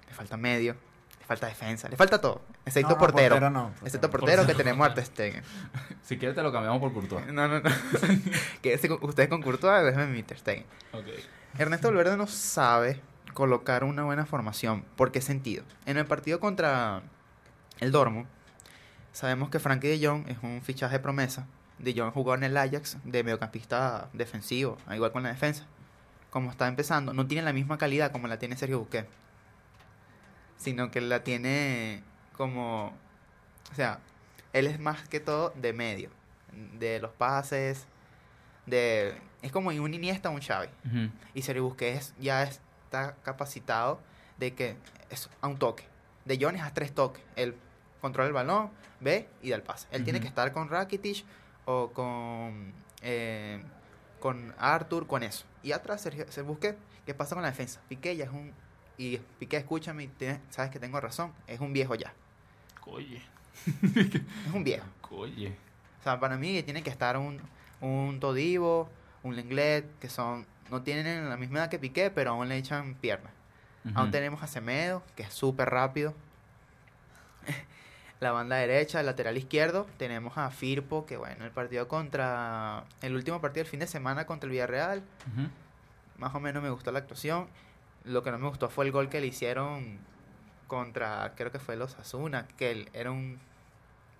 S3: le falta medio, le falta defensa, le falta todo. Excepto
S4: No, no,
S3: portero.
S4: no, portero.
S3: Excepto portero que tenemos a Ter Stegen.
S5: Si quieres te lo cambiamos por Courtois.
S3: No, no, no. Quédese con- ustedes con Courtois, déjenme mi Ter Stegen.
S5: Ok.
S3: Ernesto Valverde no sabe colocar una buena formación. ¿Por qué sentido? En el partido contra el Dortmund, sabemos que Frankie de Jong es un fichaje promesa. De Jong jugó en el Ajax de mediocampista defensivo, al igual con la defensa. Como está empezando, no tiene la misma calidad como la tiene Sergio Busquets. Sino que la tiene como... O sea, él es más que todo de medio. De los pases, de... Es como un Iniesta o un Xavi. Y Sergio Busquets ya está capacitado de que es a un toque. De John es a tres toques. Él controla el balón, ve y da el pase. Él tiene que estar con Rakitic o con, eh, con Arthur, con eso. Y atrás Sergio, Sergio Busquets, ¿qué pasa con la defensa? Piqué ya es un... Y Piqué, escúchame, tienes- sabes que tengo razón. Es un viejo ya.
S5: Coye.
S3: Es un viejo.
S5: Coye.
S3: O sea, para mí tiene que estar un, un Todivo, un Lenglet, que son no tienen la misma edad que Piqué, pero aún le echan piernas. Aún tenemos a Semedo, que es súper rápido. la banda derecha, el lateral izquierdo, tenemos a Firpo, que bueno, el partido contra... El último partido del fin de semana contra el Villarreal, más o menos me gustó la actuación. Lo que no me gustó fue el gol que le hicieron contra, creo que fue los Asuna, que él era un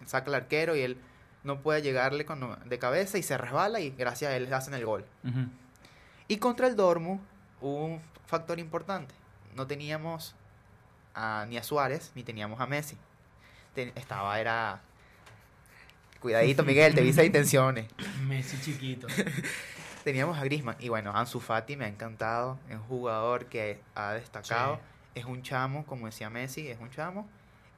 S3: saca el arquero y él no puede llegarle con, de cabeza y se resbala y gracias a él le hacen el gol. Y contra el Dortmund hubo un factor importante. No teníamos a- ni a Suárez ni teníamos a Messi. Ten- estaba, era... Cuidadito, Miguel, te vi esas intenciones.
S2: Messi chiquito.
S3: Teníamos a Griezmann y bueno, Ansu Fati me ha encantado, es un jugador que ha destacado,
S2: Sí.
S3: es un chamo, como decía Messi, es un chamo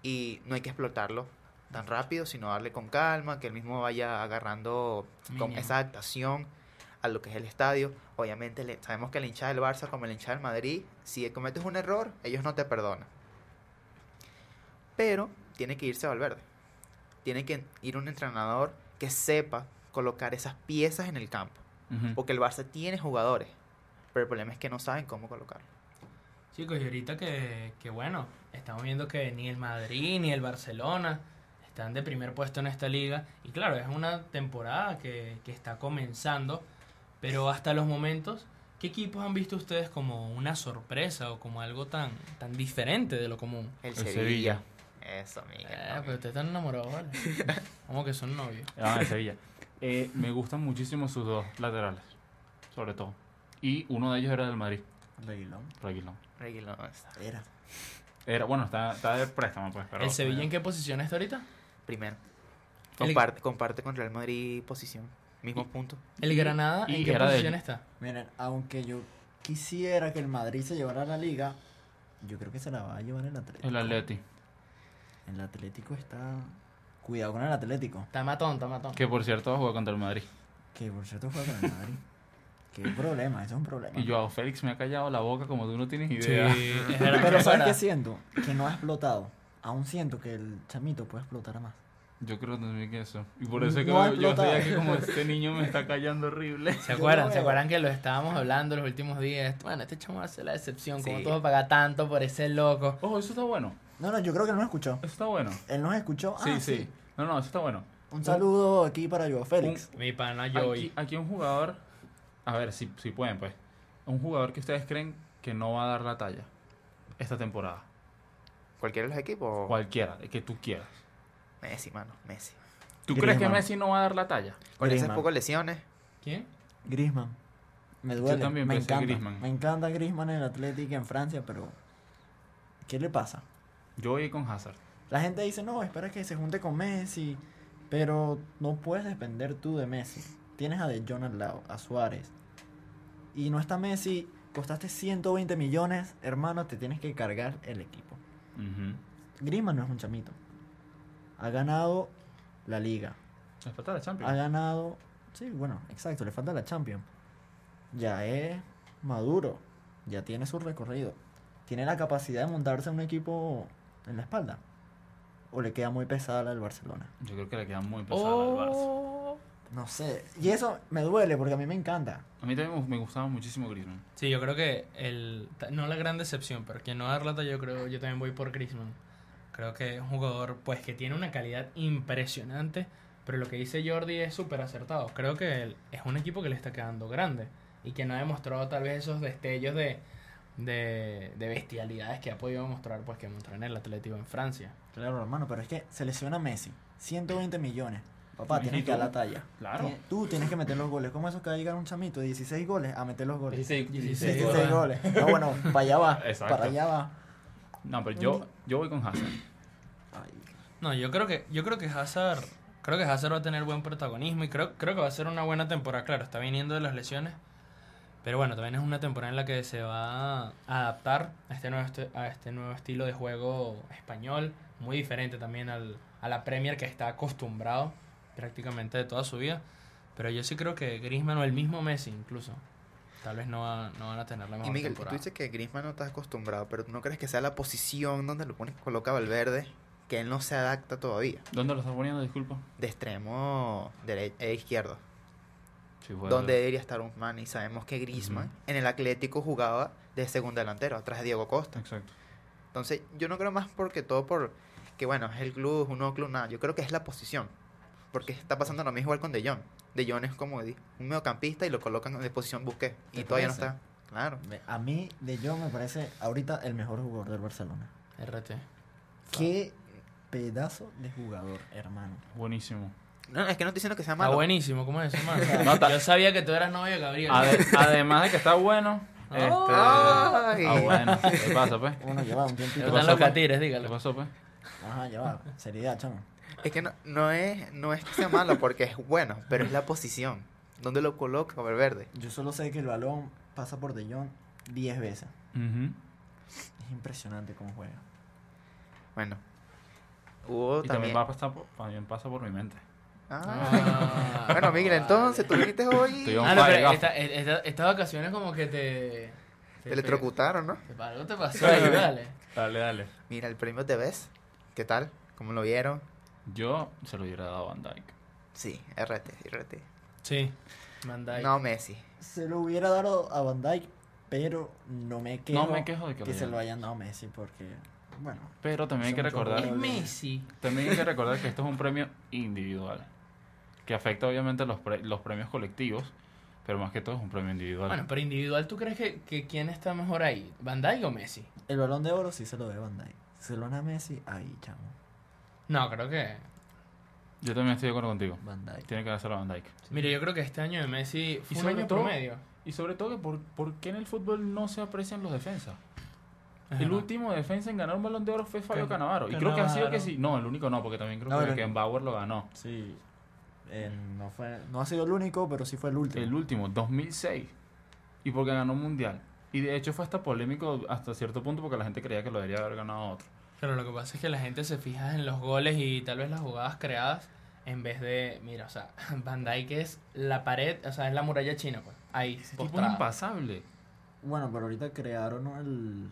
S3: y no hay que explotarlo tan rápido, sino darle con calma, que él mismo vaya agarrando con esa adaptación a lo que es el estadio. Obviamente le- sabemos que la hinchada del Barça como la hinchada del Madrid, si cometes un error, ellos no te perdonan. Pero tiene que irse Valverde. Tiene que ir un entrenador que sepa colocar esas piezas en el campo.
S5: Ujú.
S3: Porque el Barça tiene jugadores, pero el problema es que no saben cómo colocarlo.
S2: Chicos, y ahorita que, que bueno, estamos viendo que ni el Madrid ni el Barcelona están de primer puesto en esta liga. Y claro, es una temporada que, que está comenzando, pero hasta los momentos, ¿qué equipos han visto ustedes como una sorpresa o como algo tan, tan diferente de lo común?
S3: El,
S5: El
S3: Sevilla.
S5: Sevilla.
S3: Eso, Miguel.
S2: Eh, pero ustedes están enamorados, ¿vale? Como que son novios.
S5: Ah, de Sevilla. Eh, me gustan muchísimo sus dos laterales, sobre todo. Y uno de ellos era del Madrid,
S4: Reguilón.
S5: Reguilón.
S3: Está.
S4: Era.
S5: Era, bueno, está, está de préstamo, pues. Pero,
S2: ¿El Sevilla en qué posición está ahorita?
S3: Primero.
S2: El-
S3: Comparte, comparte con Real Madrid posición. Mismo punto.
S2: ¿El Granada
S5: y
S2: en qué posición está?
S4: Miren, aunque yo quisiera que el Madrid se llevara la liga, yo creo que se la va a llevar el Atlético.
S5: El Atleti.
S4: El Atlético está... Cuidado con el Atlético.
S2: Está matón, está matón.
S5: Que por cierto jugó contra el Madrid.
S4: Que por cierto juega con el Madrid. Qué problema, eso es un problema.
S5: Y Joao Félix me ha callado la boca como tú no tienes idea.
S4: Pero
S2: es
S4: ¿sabes qué siento? Que no ha explotado. Aún siento que el chamito puede explotar más.
S5: Yo creo también que eso. Y por eso es que yo estoy aquí como este niño me está callando horrible.
S2: ¿Se
S4: Yo
S2: acuerdan? ¿Se acuerdan que lo estábamos hablando los últimos días? Bueno, este chamo hace la decepción, como
S3: Sí.
S2: todo paga tanto por ese loco.
S5: Ojo, eso está bueno.
S4: No, no, yo creo que él no escuchó.
S5: Eso está bueno.
S4: Él nos escuchó.
S5: Sí,
S4: Ah,
S5: sí. No, no, eso está bueno.
S4: Un saludo aquí para Joao Félix.
S2: Mi pana Joey.
S5: Aquí, aquí un jugador, a ver si, si pueden, pues. Un jugador que ustedes creen que no va a dar la talla esta temporada.
S3: ¿Cualquiera de los equipos?
S5: Cualquiera, que tú quieras.
S3: Messi, mano, Messi.
S5: ¿Tú crees que. Messi no va a dar la talla?
S3: Con esas pocas lesiones.
S2: ¿Quién?
S4: Griezmann. Me duele.
S5: también
S4: me encanta.
S5: Griezmann.
S4: Me encanta Griezmann en el Atlético en Francia, pero ¿qué le pasa?
S5: Yo voy con Hazard.
S4: La gente dice, no, espera que se junte con Messi, pero no puedes depender tú de Messi. Tienes a De Jong al lado, a Suárez. Y no está Messi, costaste 120 millones, hermano, te tienes que cargar el equipo.
S5: Ujú.
S4: Griezmann no es un chamito. Ha ganado la liga.
S5: Les falta la
S4: Ha
S5: Champions.
S4: ganado, sí, bueno, exacto, le falta la Champions. Ya es maduro, ya tiene su recorrido. Tiene la capacidad de montarse un equipo en la espalda. O le queda muy pesada la del Barcelona.
S5: Yo creo que le queda muy pesada al Barça.
S2: Oh.
S4: No sé. Y eso me duele porque a mí me encanta.
S5: A mí también me gustaba muchísimo Griezmann.
S2: Sí, yo creo que el no la gran decepción, pero quien no dar lata yo creo yo también voy por Griezmann. Creo que es un jugador pues que tiene una calidad impresionante, pero lo que dice Jordi es súper acertado. Creo que él- es un equipo que le está quedando grande y que no ha demostrado tal vez esos destellos de, de, de bestialidades que ha podido mostrar pues que mostró en el Atlético en Francia.
S4: Claro, hermano, pero es que se lesiona Messi. 120 millones. Papá, tienes que dar la talla.
S5: claro.
S4: Tien- Tú tienes que meter los goles. ¿Cómo eso que va a llegar un chamito de 16 goles a meter los goles?
S5: 16,
S2: 16
S4: 16 goles. No, bueno, para allá va.
S5: Exacto.
S4: Para allá va.
S5: No, pero yo, yo voy con Hazard.
S2: No, yo creo que yo creo que Hazard creo que Hazard va a tener buen protagonismo y creo creo que va a ser una buena temporada, claro, está viniendo de las lesiones. Pero bueno, también es una temporada en la que se va a adaptar a este nuevo a este nuevo estilo de juego español, muy diferente también al, a la Premier que está acostumbrado prácticamente de toda su vida. Pero yo sí creo que Griezmann o el mismo Messi incluso tal vez no, va- no van a tener la
S3: Y
S2: mejor
S3: Miguel, tú dices que Griezmann no está acostumbrado, pero ¿tú no crees que sea la posición donde lo pones, coloca Valverde, que él no se adapta todavía?
S5: ¿Dónde lo estás poniendo? Disculpa.
S3: De extremo derecho e izquierdo.
S5: Sí,
S3: donde debería estar Usman y sabemos que Griezmann en el Atlético jugaba de segundo delantero, atrás de Diego Costa.
S5: Exacto.
S3: Entonces, yo no creo más porque todo por que bueno, es el club, es un nuevo club, nada. Yo creo que es la posición. Porque está pasando lo mismo igual con De Jong. De Jong es como un mediocampista y lo colocan en posición Busquets. Y
S4: ¿Te
S3: todavía no está. Claro.
S4: A mí, De Jong me parece ahorita el mejor jugador del Barcelona.
S2: RT.
S4: Qué pedazo de jugador, hermano.
S5: Buenísimo.
S3: No, es que no estoy diciendo que sea
S2: Está
S3: malo.
S2: buenísimo, ¿cómo es eso, man?
S5: No, ta-
S2: Yo sabía que tú eras novio de Gabriel.
S5: Ade- además de que está bueno. Este...
S3: Ay.
S5: Ah, bueno. ¿Qué pasa, pues?
S4: Bueno, lleva un tiempito.
S5: pasó,
S2: los catires,
S5: ¿Qué
S2: dígalo.
S5: pasó, pues?
S4: Ajá, lleva. Seriedad, chamo.
S3: Es que no, no, es, no es que sea malo porque es bueno, pero es la posición. ¿Dónde lo coloca Valverde?
S4: Yo solo sé que el balón pasa por De Jong 10 veces.
S5: Ujú.
S4: Es impresionante cómo juega.
S3: Bueno. Hubo
S5: Y
S3: también...
S5: también, va a pasar por, también pasa por mi mente.
S3: Ah. Bueno, Miguel, entonces tú viniste hoy...
S2: Ah, no, pero esta- esta- estas vacaciones como que te...
S3: Te electrocutaron, ¿no?
S2: te- Algo te pasó ahí, dale.
S5: Dale, dale.
S3: Mira, el premio te ves. ¿Qué tal? ¿Cómo lo vieron?
S5: Yo se lo hubiera dado a Van Dyke.
S3: Sí, RT, RT.
S2: Sí, Mandai.
S3: No, Messi.
S4: Se lo hubiera dado a Van Dyke, pero no me quejo,
S5: No me quejo de que lo
S4: se lo hayan dado a Messi porque, bueno,
S5: Pero también hay que recordar,
S2: Es. Messi.
S5: también hay que recordar que esto es un premio individual. Que afecta obviamente los, pre- los premios colectivos, pero más que todo es un premio individual.
S2: Bueno, pero individual, ¿tú crees que, que quién está mejor ahí? ¿Bandai o Messi?
S4: el balón de oro sí se lo debe a Van Dyke. Si se lo dan a Messi, ahí, chamo,
S2: No, creo que...
S5: Yo también estoy de acuerdo contigo.
S4: Van Dyke.
S5: Tiene que a Van Dyke.
S2: Mire, yo creo que este año de Messi fue
S5: Y
S2: un año
S5: todo-
S2: promedio.
S5: Y sobre todo, que por, ¿por qué en el fútbol no se aprecian los defensas? El último defensa en ganar un balón de oro fue Fabio
S2: Can-
S5: Canavaro. Y creo que ha sido que sí. No, el único no, porque también creo
S4: No,
S5: que
S4: pero-
S5: Ken Bauer lo ganó.
S4: Sí, eh, no, fue, no ha sido el único, pero sí fue el último.
S5: El último, 2006. Y porque ganó un mundial. Y de hecho fue hasta polémico hasta cierto punto porque la gente creía que lo debería haber ganado otro.
S2: Pero lo que pasa es que la gente se fija en los goles y tal vez las jugadas creadas en vez de, mira, o sea, Van Dijk es la pared, o sea, es la muralla china, pues. Ahí,
S5: Ese tipo es impasable.
S4: Bueno, pero ahorita crearon el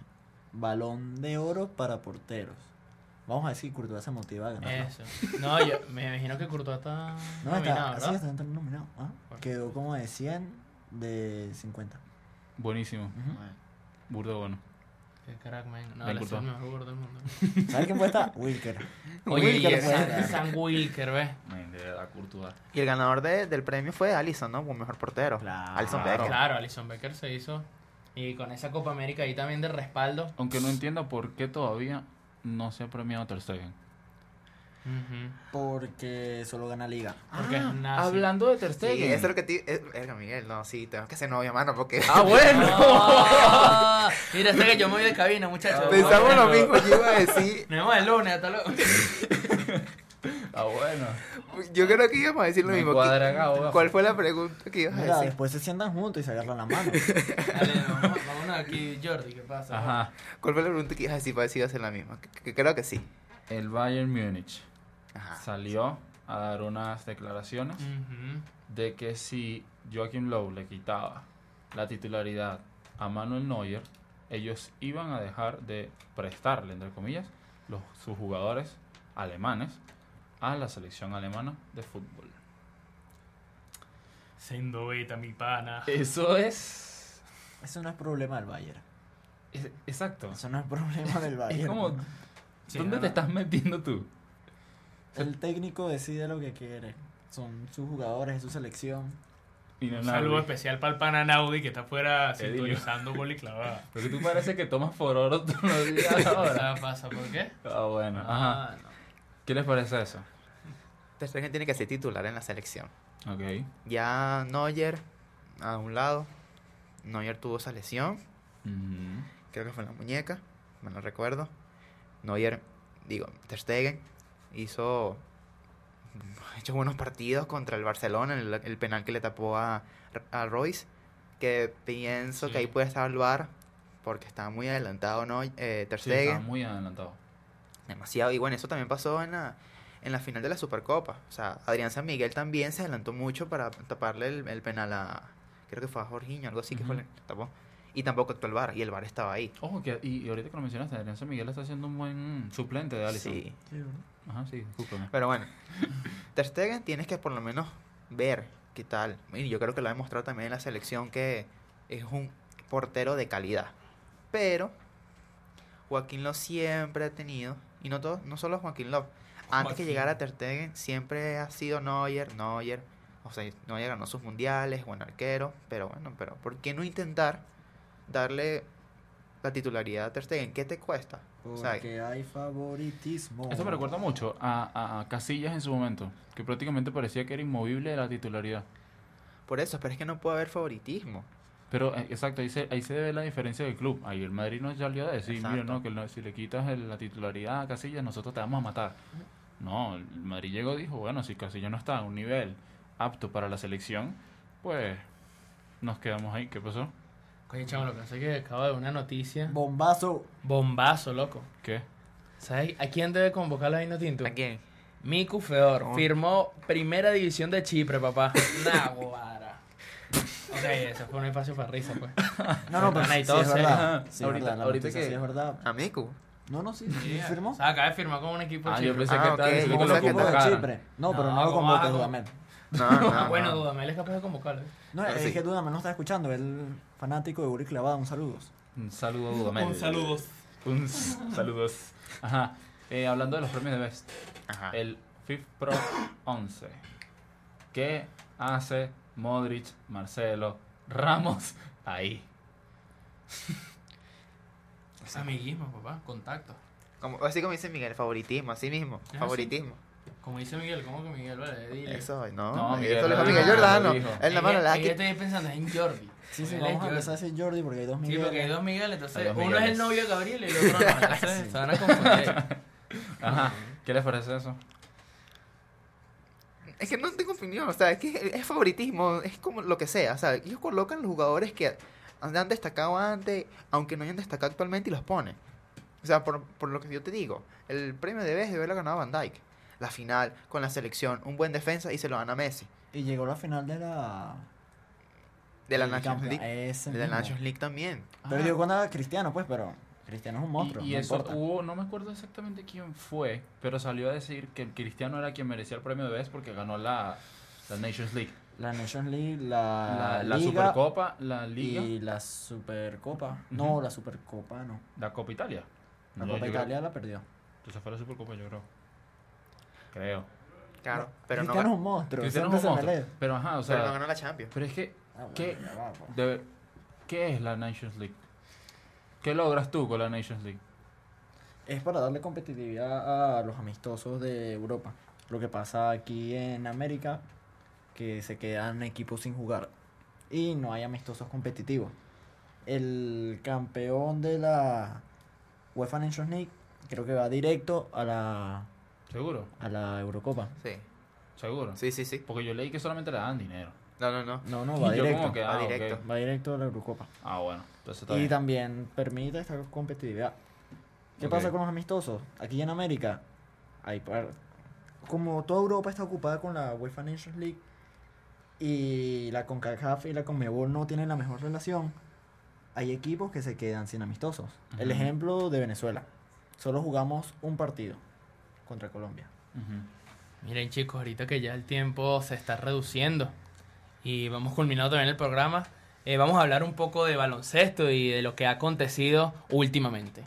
S4: balón de oro para porteros. Vamos a decir que Courtois se motiva a ganar.
S2: Eso. No, yo me imagino que Courtois está
S4: No,
S2: nominado,
S4: está, está nominado. ah.
S2: Bueno.
S4: Quedó como de 100 de 50.
S5: Buenísimo. Burdo bueno.
S2: Qué crack, man. No, es el mejor jugador del mundo.
S4: ¿Sabes quién puede estar? Wilker.
S2: Oye,
S4: Wilker
S2: San. San Wilker, ¿ves?
S5: Men, de verdad, Courtois.
S3: Y el ganador de- del premio fue Allison, ¿no? Como mejor portero.
S4: Claro.
S3: Alisson
S5: Claro.
S3: Becker.
S2: Claro, Alison Becker se hizo. Y con esa Copa América ahí también de respaldo.
S5: Aunque no entiendo por qué todavía no se ha premiado Ter Stegen?
S4: Porque solo gana liga.
S2: Porque es nazi.
S5: Hablando de Ter
S3: Sí,
S5: Stegen.
S3: eso es lo que te... es- Verga, Miguel, no, sí, tengo que ser novia, mano, porque...
S5: Ah, bueno.
S2: Ah, mira, este que yo me voy de cabina, muchachos.
S3: Pensamos lo mismo, yo iba a decir...
S2: Nos vemos el lunes, hasta luego.
S5: Ah, bueno.
S3: Yo creo que íbamos a decir lo
S5: Me
S3: mismo.
S5: cuadra
S3: ¿Qué-
S5: acá, oiga.
S3: ¿Cuál fue la pregunta que ibas a decir?
S4: después se sientan juntos y se agarran la mano.
S2: Dale, vamos, vámonos aquí, Jordi, ¿qué pasa?
S5: Ajá.
S3: ¿Cuál fue la pregunta que ibas a decir para decir hacer la misma? Que, que creo que sí.
S5: El Bayern Múnich
S3: Ajá.
S5: salió a dar unas declaraciones de que si Joachim Low le quitaba la titularidad a Manuel Neuer, ellos iban a dejar de prestarle, entre comillas, los, sus jugadores alemanes a la selección alemana de fútbol.
S2: Siendo beta, mi pana.
S5: Eso es...
S4: Eso no es problema del Bayern.
S5: es- exacto.
S4: Eso no es problema del Bayern.
S5: Es como...
S2: Sí,
S5: ¿Dónde
S2: no,
S5: te
S2: no.
S5: estás metiendo tú?
S4: El técnico decide lo que quiere. Son sus jugadores, es su selección.
S2: Un saludo especial para el pana Naudi que está afuera sintonizando gol y clavada.
S5: Porque tú parece que tomas por oro todos los días ahora.
S2: ¿Qué pasa? ¿Por qué?
S5: Ah, bueno. Ajá.
S2: Ah, no.
S5: ¿Qué les parece eso?
S3: Ter Stegen tiene que ser titular en la selección.
S5: Ok.
S3: Ya Neuer, a un lado. Neuer tuvo esa lesión. Creo que fue en la muñeca. Me lo recuerdo. Neuer, digo, Ter Stegen hizo... Ha hecho buenos partidos contra el Barcelona. El, el penal que le tapó a, a Royce. Que pienso
S2: Sí.
S3: que ahí puede estar el VAR. Porque estaba muy adelantado ¿no? eh, Ter
S5: Sí, estaba muy adelantado.
S3: Demasiado. Y bueno, eso también pasó en la, en la final de la Supercopa. O sea, Adrián San Miguel también se adelantó mucho para taparle el, el penal a. Creo que fue a Jorginho, algo así que fue
S5: Ujú.
S3: el que tapó. Y tampoco actuó el VAR. Y el VAR estaba ahí.
S5: Ojo, que, y, y ahorita que lo mencionaste, Adrián San Miguel está haciendo un buen suplente de Alisson.
S3: Sí.
S5: Ajá, sí, discúlpame.
S3: Pero bueno, Ter Stegen tienes que por lo menos ver qué tal. Y yo creo que lo ha demostrado también en la selección que es un portero de calidad. Pero Joaquín Love siempre ha tenido, y no todo, no solo Joaquín Love, antes que llegara Ter Stegen siempre ha sido Neuer, Neuer, o sea, Neuer ganó sus mundiales, buen arquero, pero bueno, pero ¿por qué no intentar darle la titularidad a Ter Stegen? ¿Qué te cuesta? O sea,
S4: Porque hay favoritismo.
S5: Esto me recuerda mucho a, a- a Casillas en su momento, que prácticamente parecía que era inmovible la titularidad.
S3: por eso, pero es que no puede haber favoritismo.
S5: Pero, eh, exacto, ahí se, ahí se ve la diferencia del club. Ahí el Madrid nos salió a decir, mira, no, que no- si le quitas el- la titularidad a Casillas, nosotros te vamos a matar. No, el Madrid llegó y dijo, bueno, si Casillas no está a un nivel apto para la selección, pues nos quedamos ahí. ¿Qué pasó?
S2: Oye, chamo, lo que pasa es que acabo de ver una noticia.
S4: Bombazo.
S2: Bombazo, loco.
S5: ¿Qué?
S2: ¿Sabes a quién debe convocar la Vino Tinto?
S3: ¿A quién?
S2: Miku Feor. Firmó primera división de Chipre, papá. Naguara. Ok, eso fue un espacio para risa, pues.
S4: No, no, pero sí, es verdad. Sí,
S5: Ahorita-
S4: verdad, la
S5: ahorita que-
S4: sí es verdad.
S3: ¿A Miku?
S4: No, no, sí, sí,
S2: Sí,
S4: firmó.
S2: O sea, acaba de firmar con un equipo de
S5: Ah, yo
S2: Chipre.
S5: pensé
S3: Ah,
S5: que
S3: ok.
S5: estaba diciendo
S3: ¿Cómo
S5: que lo
S3: sabes que
S4: Equipo de. Chipre. No, pero
S2: No,
S4: no lo
S2: ¿cómo vas
S3: No, no,
S2: bueno,
S3: no.
S2: Dudamel es capaz de convocarlo.
S4: No,
S3: Pero
S4: es
S3: sí.
S4: que Dudamel no está escuchando, el fanático de Uri Clavada, un saludos.
S5: Un saludo a Dudamel.
S2: Un saludos.
S5: Un saludos. Ajá. Eh, hablando de los premios de Best,
S3: Ajá.
S5: el FIFA Pro 11. ¿Qué hace Modric, Marcelo, Ramos ahí?
S2: Es amiguismo, papá. Contacto.
S3: Como, así como dice Miguel, favoritismo, así mismo.
S2: Ah,
S3: favoritismo.
S2: Como dice Miguel, ¿cómo que Miguel? Vale, dile.
S3: Eso, no.
S5: No,
S3: Miguel,
S5: Miguel,
S3: eso lo dijo Miguel
S5: lo
S3: Giordano.
S5: dijo.
S3: Él nada más le da
S2: Yo
S3: aquí.
S2: estoy pensando en Jordi.
S4: Sí, sí, vamos
S2: es
S4: a
S2: Jordi.
S4: empezar a decir Jordi porque hay dos
S2: Sí,
S4: Migueles.
S2: porque hay dos Miguel, entonces
S5: dos
S2: uno es el novio de Gabriel y el otro no. Entonces se van a confundir.
S5: Ajá. ¿Qué les parece eso?
S3: Es que no tengo opinión, o sea, es que es favoritismo, es como lo que sea. O sea, ellos colocan los jugadores que han destacado antes, aunque no hayan destacado actualmente, y los ponen. O sea, por, por lo que yo te digo, el premio de vez debe haberlo ganado Van Dyke. La final con la selección, un buen defensa y se lo gana Messi.
S4: Y llegó la final de la...
S3: De la Nations League.
S4: ese
S3: De la. Nations League también.
S4: Perdió con a Cristiano, pues, pero Cristiano es un monstruo.
S5: Y, y
S4: no
S5: eso
S4: importa.
S5: hubo, no me acuerdo exactamente quién fue, pero salió a decir que el Cristiano era quien merecía el premio de Best porque ganó la, la Nations League.
S4: La Nations League,
S5: La,
S4: la,
S5: la
S4: Liga
S5: Supercopa, la Liga,
S4: y la Supercopa. No, la Supercopa no.
S5: la Copa Italia.
S4: La
S5: No,
S4: Copa
S5: yo creo-
S4: Italia la perdió.
S5: Entonces fue la Supercopa, yo creo. Creo.
S3: Claro, pero no,
S4: Cristiano es un monstruo.
S5: Cristiano
S4: siempre
S5: es un monstruo. Pero ajá, o sea,
S3: pero no ganó la Champions.
S5: pero es que,
S4: Ah, bueno,
S5: ¿Qué?
S4: ya va, pues.
S5: de- ¿qué es la Nations League? ¿Qué logras tú con la Nations League?
S4: es para darle competitividad a los amistosos de Europa. Lo que pasa aquí en América, que se quedan equipos sin jugar y no hay amistosos competitivos. El campeón de la UEFA Nations League creo que va directo a la,
S5: ¿Seguro?
S4: a la Eurocopa.
S3: Sí,
S5: ¿Seguro?
S3: sí, sí. sí.
S5: Porque yo leí que solamente le daban dinero.
S3: No, no, no.
S4: No, no, va directo.
S5: como que,
S3: Va
S5: ah, ok.
S3: directo.
S4: Va directo a la Eurocopa.
S5: Ah, bueno. Entonces está
S4: Y
S5: bien.
S4: también permite esta competitividad. ¿Qué pasa con los amistosos? Aquí en América, hay par- como toda Europa está ocupada con la UEFA Nations League y la CONCACAF y la CONMEBOL no tienen la mejor relación, hay equipos que se quedan sin amistosos. El ejemplo de Venezuela. Solo jugamos un partido contra Colombia.
S2: Miren chicos, ahorita que ya el tiempo se está reduciendo y vamos culminando también el programa, eh, vamos a hablar un poco de baloncesto y de lo que ha acontecido últimamente.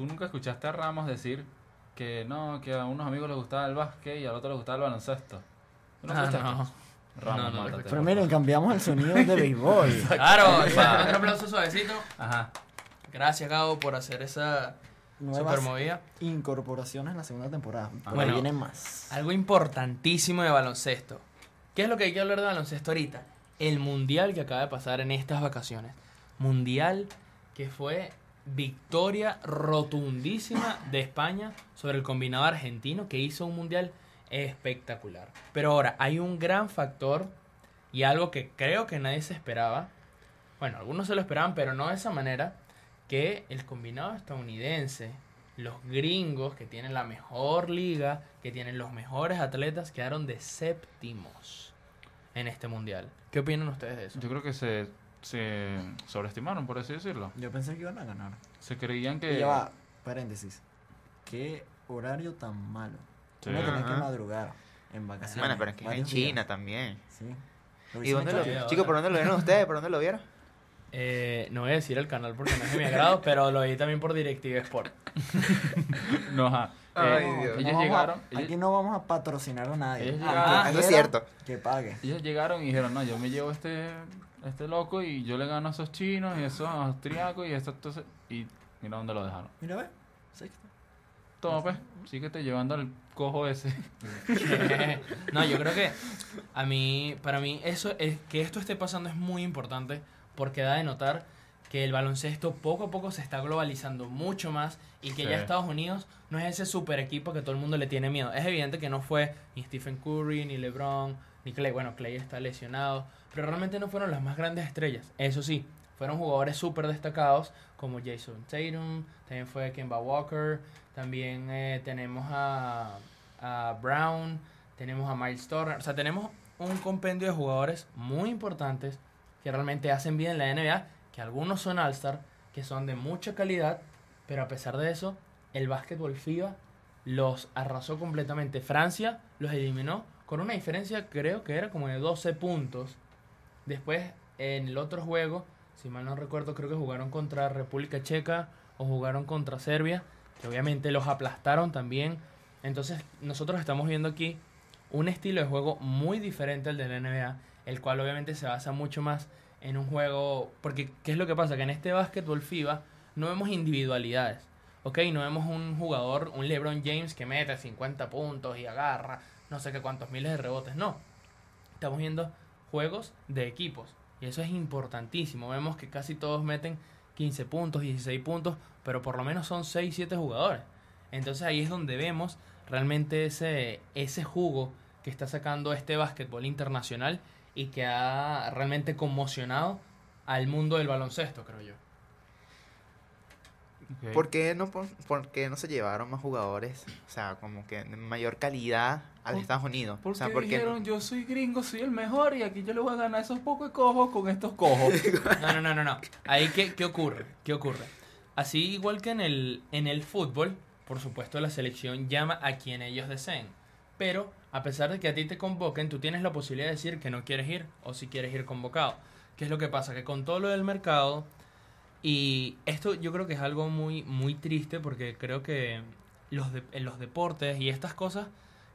S5: Tú nunca escuchaste a Ramos decir que no, que a unos amigos les gustaba el básquet y al otro les gustaba el baloncesto. ¿Tú no
S2: Ah, no.
S5: Ramos,
S2: No, no
S5: mátate.
S4: Pero miren, cambiamos el sonido de béisbol.
S2: Claro, otro aplauso suavecito.
S5: Ajá.
S2: Gracias Gabo por hacer esa super movida.
S4: incorporaciones en la segunda temporada. Por
S2: Bueno.
S4: ahí vienen más.
S2: Algo importantísimo de baloncesto. ¿Qué es lo que hay que hablar de baloncesto ahorita? El mundial que acaba de pasar en estas vacaciones. Mundial que fue victoria rotundísima de España sobre el combinado argentino que hizo un mundial espectacular. Pero ahora, hay un gran factor y algo que creo que nadie se esperaba. Bueno, algunos se lo esperaban, pero no de esa manera. Que el combinado estadounidense, los gringos que tienen la mejor liga, que tienen los mejores atletas, quedaron de séptimos en este mundial. ¿Qué opinan ustedes de eso?
S5: Yo creo que se, se sobreestimaron, por así decirlo.
S4: Yo pensé que iban a ganar.
S5: Se creían
S4: Y
S5: que...
S4: ya va, paréntesis. Qué horario tan malo.
S5: Sí.
S4: Uno tenía que madrugar en vacaciones.
S3: Bueno, pero es que en China
S4: días.
S3: también.
S4: Sí.
S3: ¿Y dónde lo, chicos, por dónde lo vieron ustedes? ¿Por dónde lo vieron?
S2: Eh, no voy a decir el canal porque no es de mi agrado, pero lo vi también por Directive Sport.
S5: No, ajá.
S3: Ay,
S5: Eh,
S3: Dios.
S4: No
S5: ellos
S4: a-
S5: llegaron...
S4: Aquí no vamos a patrocinar a nadie.
S5: Ellos llegaron-
S3: Ah, eso es cierto.
S4: Que pague.
S5: Ellos llegaron y dijeron, no, yo me llevo este, este loco y yo le gano a esos chinos y a esos austriacos y a estos... entonces- Y mira dónde lo dejaron.
S4: Mira, ve. Sexto.
S5: Toma, pues, síguete llevando al cojo ese.
S2: no, yo creo que a mí, para mí, eso es que esto esté pasando es muy importante porque da de notar que el baloncesto poco a poco se está globalizando mucho más y que
S5: Sí.
S2: ya Estados Unidos no es ese super equipo que todo el mundo le tiene miedo. Es evidente que no fue ni Stephen Curry, ni LeBron, ni Clay. Bueno, Clay está lesionado, pero realmente no fueron las más grandes estrellas. Eso sí, fueron jugadores súper destacados como Jason Tatum, también fue Kemba Walker, también eh, tenemos a, Brown, tenemos a Miles Turner, o sea, tenemos un compendio de jugadores muy importantes que realmente hacen bien en la NBA, que algunos son All-Star, que son de mucha calidad, pero a pesar de eso, el básquetbol FIBA los arrasó completamente. Francia los eliminó con una diferencia, creo que era como de 12 puntos. Después, en el otro juego, si mal no recuerdo, creo que jugaron contra República Checa o jugaron contra Serbia, que obviamente los aplastaron también. Entonces, nosotros estamos viendo aquí un estilo de juego muy diferente al de la NBA, el cual obviamente se basa mucho más en un juego, porque ¿qué es lo que pasa? Que en este básquetbol FIBA no vemos individualidades, ¿ok? No vemos un jugador, un LeBron James que mete 50 puntos y agarra no sé qué cuántos miles de rebotes, no. Estamos viendo juegos de equipos y eso es importantísimo. Vemos que casi todos meten 15 puntos, 16 puntos, pero por lo menos son 6, 7 jugadores. Entonces ahí es donde vemos realmente ese, ese jugo que está sacando este básquetbol internacional y que ha realmente conmocionado al mundo del baloncesto, creo yo.
S5: Ok.
S3: ¿Por qué, no, por, por qué no se llevaron más jugadores? O sea, como que de mayor calidad a los
S5: Por-
S3: Estados Unidos.
S5: Porque
S3: o sea, porque
S5: dijeron, yo soy gringo, soy el mejor y aquí yo le voy a ganar esos pocos cojos con estos cojos.
S2: No, no, no, no, no. Ahí, ¿qué, qué ocurre? ¿Qué ocurre? Así igual que en el, en el fútbol, por supuesto la selección llama a quien ellos deseen. Pero a pesar de que a ti te convoquen, tú tienes la posibilidad de decir que no quieres ir o si quieres ir convocado. ¿Qué es lo que pasa? Que con todo lo del mercado, y esto yo creo que es algo muy, muy triste porque creo que los, de- en los deportes y estas cosas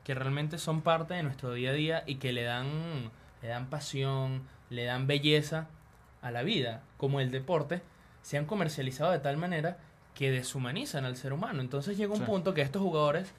S2: que realmente son parte de nuestro día a día y que le dan, le dan pasión, le dan belleza a la vida, como el deporte, se han comercializado de tal manera que deshumanizan al ser humano. Entonces llega un
S5: Sí.
S2: punto que estos jugadores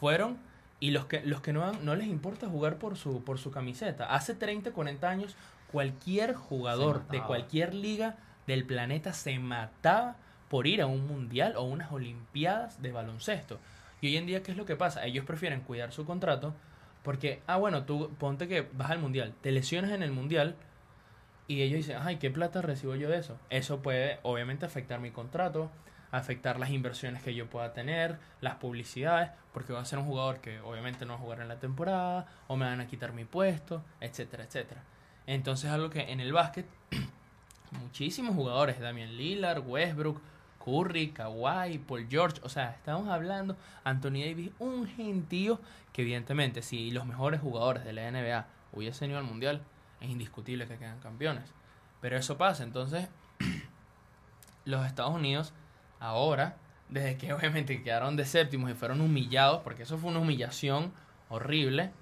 S2: fueron y los que, los que no, han- no les importa jugar por su, por su camiseta. Hace 30, 40 años, cualquier jugador de cualquier liga del planeta se mataba por ir a un mundial o unas olimpiadas de baloncesto. Y hoy en día, ¿qué es lo que pasa? Ellos prefieren cuidar su contrato porque, ah, bueno, tú ponte que vas al mundial, te lesionas en el mundial y ellos dicen, ay, ¿qué plata recibo yo de eso? Eso puede, obviamente, afectar mi contrato, afectar las inversiones que yo pueda tener, las publicidades, porque voy a ser un jugador que obviamente no va a jugar en la temporada, o me van a quitar mi puesto, etcétera, etcétera. Entonces, algo que en el básquet, muchísimos jugadores, Damian Lillard, Westbrook, Curry, Kawhi, Paul George, o sea, estamos hablando, Anthony Davis, un gentío que evidentemente si los mejores jugadores de la NBA hubiesen ido al Mundial, es indiscutible que quedan campeones. Pero eso pasa, entonces los Estados Unidos ahora, desde que obviamente quedaron de séptimos y fueron humillados, porque eso fue una humillación horrible,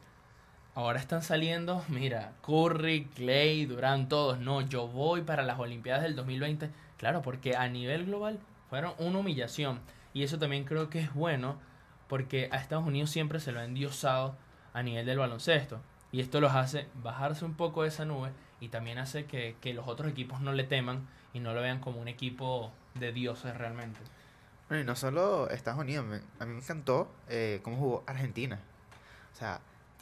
S2: ahora están saliendo, mira, Curry, Clay, Durant, todos, no, yo voy para las Olimpiadas del 2020, claro, porque a nivel global fueron una humillación. Y eso también creo que es bueno, porque a Estados Unidos siempre se lo ha endiosado a nivel del baloncesto. Y esto los hace bajarse un poco de esa nube y también hace que, que los otros equipos no le teman y no lo vean como un equipo de dioses realmente.
S3: Bueno, y no solo Estados Unidos, a mí me encantó eh, cómo jugó Argentina. O sea,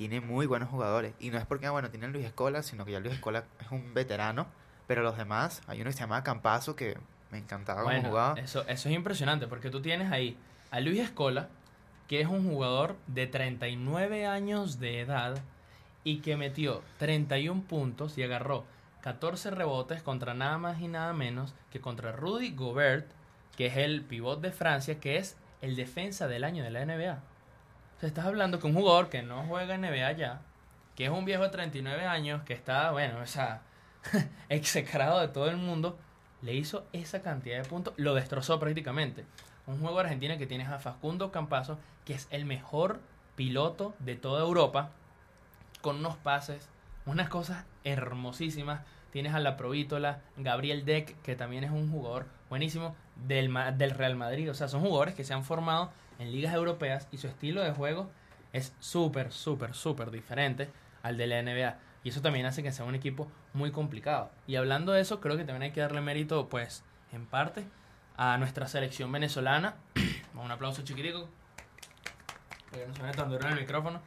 S3: tiene muy buenos jugadores. Y no es porque, ah, bueno, tiene Luis Escola, sino que ya Luis Escola es un veterano. Pero los demás, hay uno que se llama Campazo que me encantaba cómo
S2: Bueno,
S3: jugaba.
S2: eso, eso es impresionante porque tú tienes ahí a Luis Escola, que es un jugador de 39 años de edad y que metió 31 puntos y agarró 14 rebotes contra nada más y nada menos que contra Rudy Gobert, que es el pivot de Francia, que es el defensa del año de la NBA. Estás hablando que un jugador que no juega NBA ya, que es un viejo de 39 años, que está, bueno, o sea, execrado de todo el mundo, le hizo esa cantidad de puntos, lo destrozó prácticamente. Un juego de Argentina que tienes a Facundo Campazo, que es el mejor piloto de toda Europa, con unos pases, unas cosas hermosísimas. Tienes a la Provítola, Gabriel Deck, que también es un jugador buenísimo del, del Real Madrid. O sea, son jugadores que se han formado en ligas europeas y su estilo de juego es súper, súper, súper diferente al de la NBA. Y eso también hace que sea un equipo muy complicado. Y hablando de eso, creo que también hay que darle mérito, pues, en parte, a nuestra selección venezolana. Un aplauso chiquitico. Porque no suene tan el micrófono.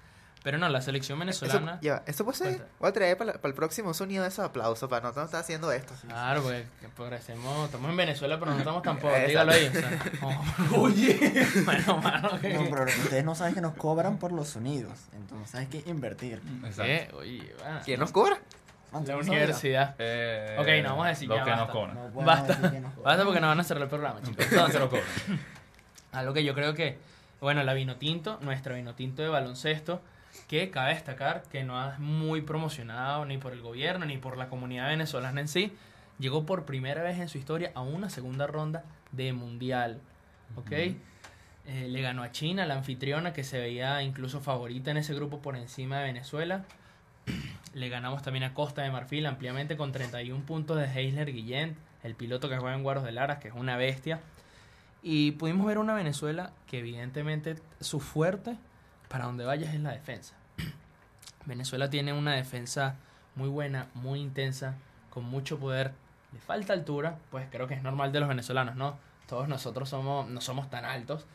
S2: Pero no, la selección
S3: Eso,
S2: venezolana.
S3: ya, esto puede ser.
S2: Cuenta.
S3: Voy a traer para, para el próximo sonido de esos aplausos para no estar haciendo esto.
S2: Claro, porque que parecemos, estamos en Venezuela, pero no estamos tampoco. Dígalo ahí. O sea, oh, oye, bueno, mano, que.
S4: No, pero ustedes no saben que nos cobran por los sonidos. Entonces hay que invertir.
S5: Exacto.
S2: ¿Qué? Oye, bueno.
S3: ¿Quién nos cobra?
S4: Ah, ¿tú
S2: La universidad.
S5: Eh,
S2: Ok, no vamos a decir
S5: lo
S2: ya,
S5: que
S2: basta.
S5: nos cobran.
S4: No
S2: Basta.
S4: decir que nos cobran.
S2: Basta porque no van a cerrar el programa, chicos.
S5: No se lo cobran.
S2: Algo que yo creo que, bueno, la Vinotinto, nuestra Vinotinto de baloncesto, que cabe destacar que no es muy promocionado ni por el gobierno ni por la comunidad venezolana en sí, llegó por primera vez en su historia a una segunda ronda de mundial. ¿Ok? Eh, le ganó a China, la anfitriona, que se veía incluso favorita en ese grupo por encima de Venezuela. Le ganamos también a Costa de Marfil ampliamente con 31 puntos de Heisler Guillén, el piloto que juega en Guaros de Lara, que es una bestia. Y pudimos ver una Venezuela que evidentemente su fuerte para donde vayas es la defensa. Venezuela tiene una defensa muy buena, muy intensa, con mucho poder. Le falta altura, pues creo que es normal de los venezolanos, ¿no? Todos nosotros somos, no somos tan altos.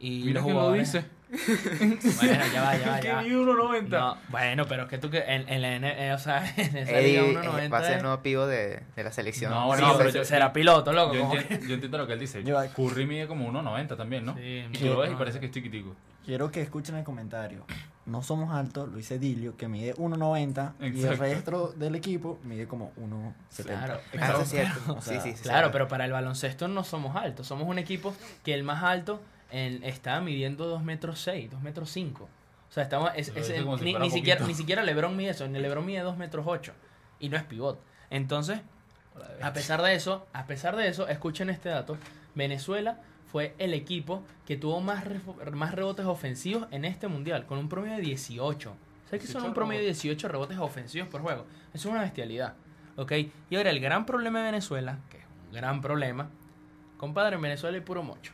S2: Y
S5: Mira
S2: los
S5: quién lo dice.
S2: Bueno, ya va, ya va,
S5: Que
S2: ya va.
S5: ni 1.90.
S2: No, bueno, pero es que tú que en, en la N- eh, o sea, en esa liga
S3: eh,
S2: 1.90
S3: va a ser el nuevo pivo de, de la selección.
S5: No,
S2: Sí,
S5: bueno,
S2: pero
S5: pero yo-
S2: será piloto, loco.
S5: Yo entiendo, yo entiendo lo que él dice.
S4: Yo-
S5: Curry mide como 1.90 también, ¿no?
S2: Sí,
S5: y tú lo ves y
S2: no,
S5: parece
S2: no.
S5: que es chiquitico.
S4: Quiero que escuchen el comentario. No somos altos, lo dice Dilio, que mide 1.90 y el resto del equipo mide como 1.70.
S2: Claro, pero-
S3: eso es cierto.
S4: o sea,
S3: sí, sí, sí,
S2: Claro,
S3: sí.
S2: pero para el baloncesto no somos altos. Somos un equipo que el más alto en- estaba midiendo 2 metros 6, 2 metros 5. O sea, estamos, es-
S5: si
S2: ni, ni siquiera, ni siquiera Lebron mide eso, ni Lebron mide 2 metros 8 y no es pivot. Entonces, a pesar de eso, a pesar de eso, escuchen este dato, Venezuela fue el equipo que tuvo más, más rebotes ofensivos en este mundial, con un promedio de 18. ¿Sabes qué son un
S5: 18
S2: promedio de 18 rebotes ofensivos por juego? Eso es una bestialidad. ¿Ok? Y ahora el gran problema de Venezuela, que es un gran problema, compadre, en Venezuela hay puro mocho.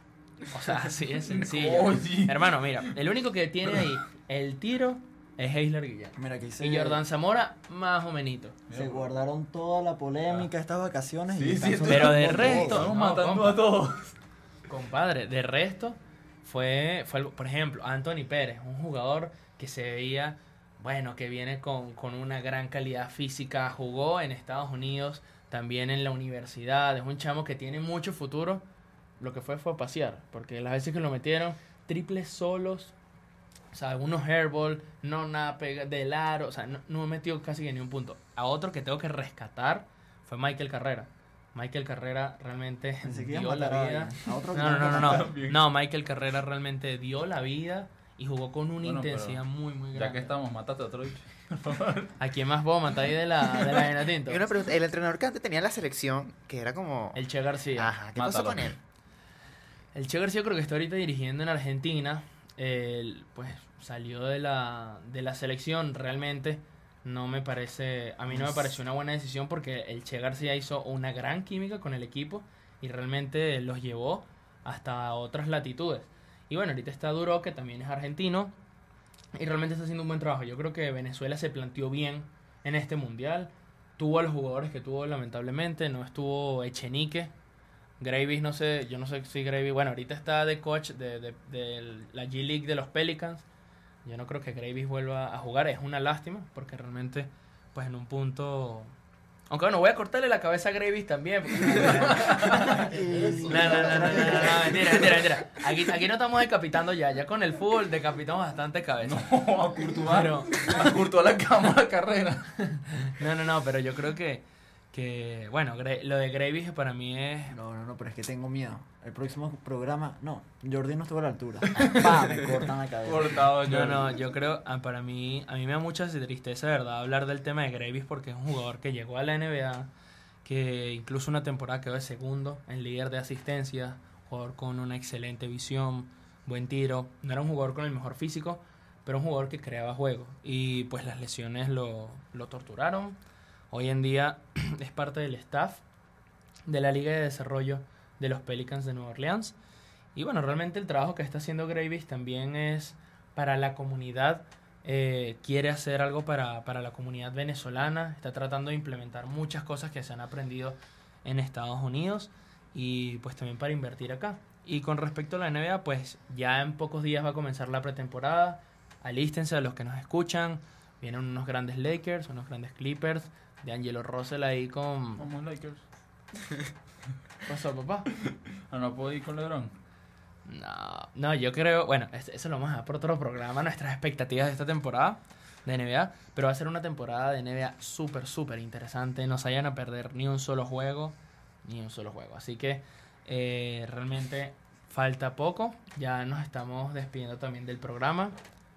S2: O sea, así es sencillo.
S5: Oye.
S2: Hermano, mira, el único que tiene ahí el tiro es Heisler Guillén.
S4: Mira, aquí se,
S2: Y Jordan Zamora, más o menos.
S4: se guardaron toda la polémica estas vacaciones.
S5: Sí,
S4: están
S5: sí,
S2: pero de resto.
S5: Estamos
S2: no,
S5: matando
S2: compa.
S5: a todos.
S2: Compadre, de resto, fue, fue algo- por ejemplo, Anthony Pérez, un jugador que se veía, bueno, que viene con, con una gran calidad física, jugó en Estados Unidos, también en la universidad, es un chamo que tiene mucho futuro, lo que fue fue a pasear, porque las veces que lo metieron, triples solos, o sea, algunos airball, no nada pega del aro, o sea, no, no metió casi que ni un punto. A otro que tengo que rescatar fue Michael Carrera. Michael Carrera realmente dio la vida.
S4: a otro
S2: No, no, no, no, no. Michael Carrera realmente dio la vida y jugó con una intensidad muy, muy grande.
S5: Ya que estamos, mátate a otro bicho.
S2: ¿A quién más puedo matar ahí de la, de la Tinto?
S3: Y una pregunta, el entrenador que antes tenía en la selección, que era como...
S2: El Che García.
S3: Ajá, ¿qué pasó con él?
S2: El Che García creo que está ahorita dirigiendo en Argentina. Él, pues salió de la, de la selección. Realmente no me parece, a mí no me pareció una buena decisión porque el Che García hizo una gran química con el equipo y realmente los llevó hasta otras latitudes. Y bueno, ahorita está Duro, que también es argentino, y realmente está haciendo un buen trabajo. Yo creo que Venezuela se planteó bien en este mundial. Tuvo a los jugadores que tuvo, lamentablemente. No estuvo Echenique. Gravis, no sé, yo no sé si Gravis. Bueno, ahorita está de coach de, de- de la G League de los Pelicans. Yo no creo que Gravis vuelva a jugar. Es una lástima, porque realmente, pues en un punto. Aunque bueno, voy a cortarle la cabeza a Gravis también. porque- No, no, no, no, no, no, no, mentira, mentira, mentira. Aquí, aquí no estamos decapitando ya. Ya con el fútbol decapitamos bastante cabeza.
S5: No, a Courtois.
S2: Pero-
S5: A Courtois la cámara carrera.
S2: No, no, no, pero yo creo que, que bueno, lo de Gravis para mí es...
S4: No, no, no, pero es que tengo miedo. El próximo programa, no, Jordi no estuvo a la altura. Me cortan la cabeza.
S5: Cortado
S2: No,
S5: yo.
S2: no, yo creo, ah, para mí, a mí me da mucha tristeza, de verdad, hablar del tema de Gravis porque es un jugador que llegó a la NBA, que incluso una temporada quedó de segundo en líder de asistencia, jugador con una excelente visión, buen tiro, no era un jugador con el mejor físico, pero un jugador que creaba juego y pues las lesiones lo, lo torturaron. Hoy en día es parte del staff de la Liga de Desarrollo de los Pelicans de Nueva Orleans. Y bueno, realmente el trabajo que está haciendo Gravis también es para la comunidad. eh, quiere hacer algo para, para la comunidad venezolana. Está tratando de implementar muchas cosas que se han aprendido en Estados Unidos y pues también para invertir acá. Y con respecto a la NBA, pues ya en pocos días va a comenzar la pretemporada. Alístense a los que nos escuchan. Vienen unos grandes Lakers, unos grandes Clippers. De Angelo Russell ahí con...
S5: Vamos Lakers.
S2: ¿Qué pasó, papá?
S5: Ah, no puedo ir con LeBron.
S2: No, no, yo creo, bueno, es- eso lo vamos a dejar por otro programa, nuestras expectativas de esta temporada de NBA, pero va a ser una temporada de NBA súper, súper interesante, no se vayan a perder ni un solo juego, ni un solo juego, así que eh, realmente falta poco, ya nos estamos despidiendo también del programa,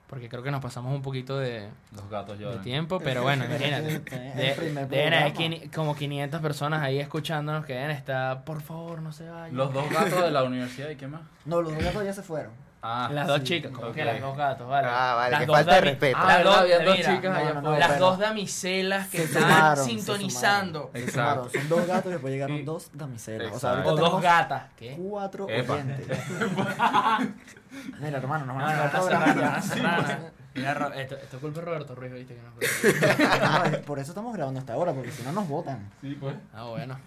S2: porque creo que nos pasamos un poquito de,
S5: Los gatos
S2: de tiempo, pero bueno, imagínate. De- deben haber como 500 personas ahí escuchándonos que deben estar, por favor, no se vayan.
S5: Los dos gatos de la universidad y qué más.
S4: No, los dos gatos ya se fueron.
S5: Ah,
S2: Las dos
S4: sí,
S2: chicas, como que las dos gatos, vale.
S3: Ah, vale,
S2: Las dos
S3: falta de respeto.
S2: Las
S5: Ah,
S2: dos,
S5: había dos
S2: mira,
S5: chicas allá
S4: no, no.
S2: Las dos damiselas que
S4: Se
S2: están
S4: sumaron,
S2: sintonizando.
S4: Se
S5: Exacto.
S4: Son dos gatos y después llegaron dos damiselas. O sea,
S2: O dos gatas. ¿Qué?
S4: cuatro
S5: Epa.
S4: oyentes. Mira, hermano, nos
S2: No,
S4: van a
S2: no. Mira, esto, esto es culpa de Roberto Ruiz, viste que no
S4: No, es- Por eso estamos grabando hasta ahora, porque si no nos votan.
S5: Sí, pues.
S2: Ah, bueno.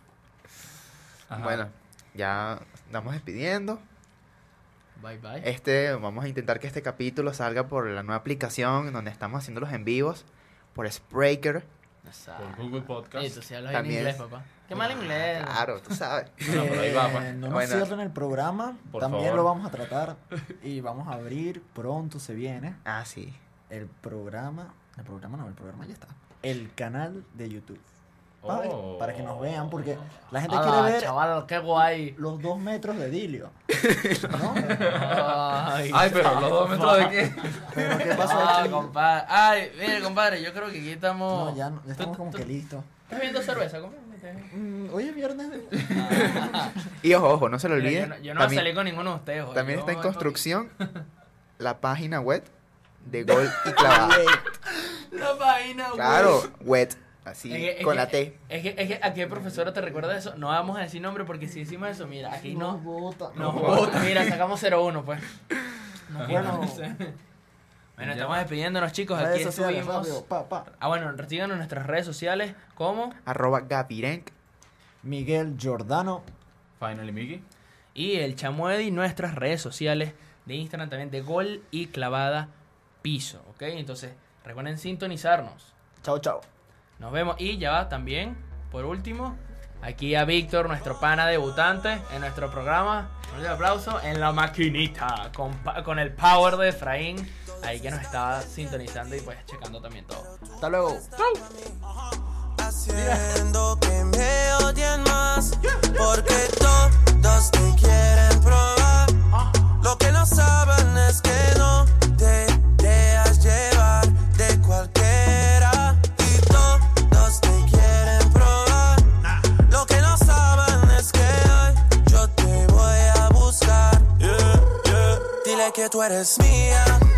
S5: Ajá.
S3: Bueno, ya estamos despidiendo.
S2: Bye bye.
S3: Este, vamos a intentar que este capítulo salga por la nueva aplicación donde estamos haciendo los en vivos, por Spreaker.
S2: Exacto.
S5: Por Google Podcast.
S2: Ey, tú sí hablas
S3: También
S2: inglés,
S3: es-
S2: papá. Qué mal inglés.
S3: Claro, tú sabes.
S5: No, pero ahí va.
S4: Eh, no nos
S3: Bueno.
S4: cierren el programa.
S5: Por
S4: También
S5: favor.
S4: lo vamos a tratar. Y vamos a abrir. Pronto se viene
S3: Ah, sí.
S4: el programa. El programa no, el programa ya está. El canal de YouTube. Ay,
S5: Oh.
S4: Para que nos vean, porque la gente
S2: Ah,
S4: quiere ver
S2: chaval, qué guay.
S4: los dos metros de Dilio. ¿No?
S2: Ay,
S5: Ay, pero los dos metros de qué.
S4: Pero ¿qué pasó
S2: Ah,
S4: aquí?
S2: compadre. Ay, mire, compadre, yo creo que aquí estamos.
S4: No, ya, no- ya estamos
S2: ¿Tú-
S4: como que listos.
S2: ¿Estás bebiendo cerveza, compadre?
S4: Mm, hoy es viernes. de-
S3: Y ojo, ojo, no se lo
S2: Mira,
S3: olviden.
S2: yo no, yo
S3: también
S2: salir con ninguno de ustedes. hoy.
S3: también
S2: Yo
S3: está en construcción la página web de Gol y Clavada.
S2: La vaina, güey.
S3: Claro, wet, así,
S2: Es que- es
S3: con
S2: que-
S3: la T.
S2: Es que, es que, ¿a qué profesora te recuerda eso? No vamos a decir nombre porque si decimos eso, mira, aquí no.
S4: Nos bota.
S2: Nos bota. Mira, sacamos 0-1, pues. Nos
S4: Bueno.
S2: bueno, estamos despidiéndonos, chicos. Aquí
S4: Redes sociales, rápido, pa, pa.
S2: Ah, bueno, síganos en nuestras redes sociales como
S3: Arroba Gavirenk.
S4: Miguel Giordano.
S5: Finally, Mickey.
S2: y el Chamuedi, nuestras redes sociales de Instagram también de Gol y Clavada Piso, ¿ok? Entonces, recuerden sintonizarnos.
S4: Chao, chao.
S2: Nos vemos y ya va también, por último, aquí a Víctor, nuestro pana debutante en nuestro programa. Un aplauso en la maquinita con, con el power de Efraín, ahí que nos estaba sintonizando y pues checando también todo. Hasta luego.
S1: Haciendo que me odien más Porque todos te quieren probar Lo que no saben es que no que tú eres mía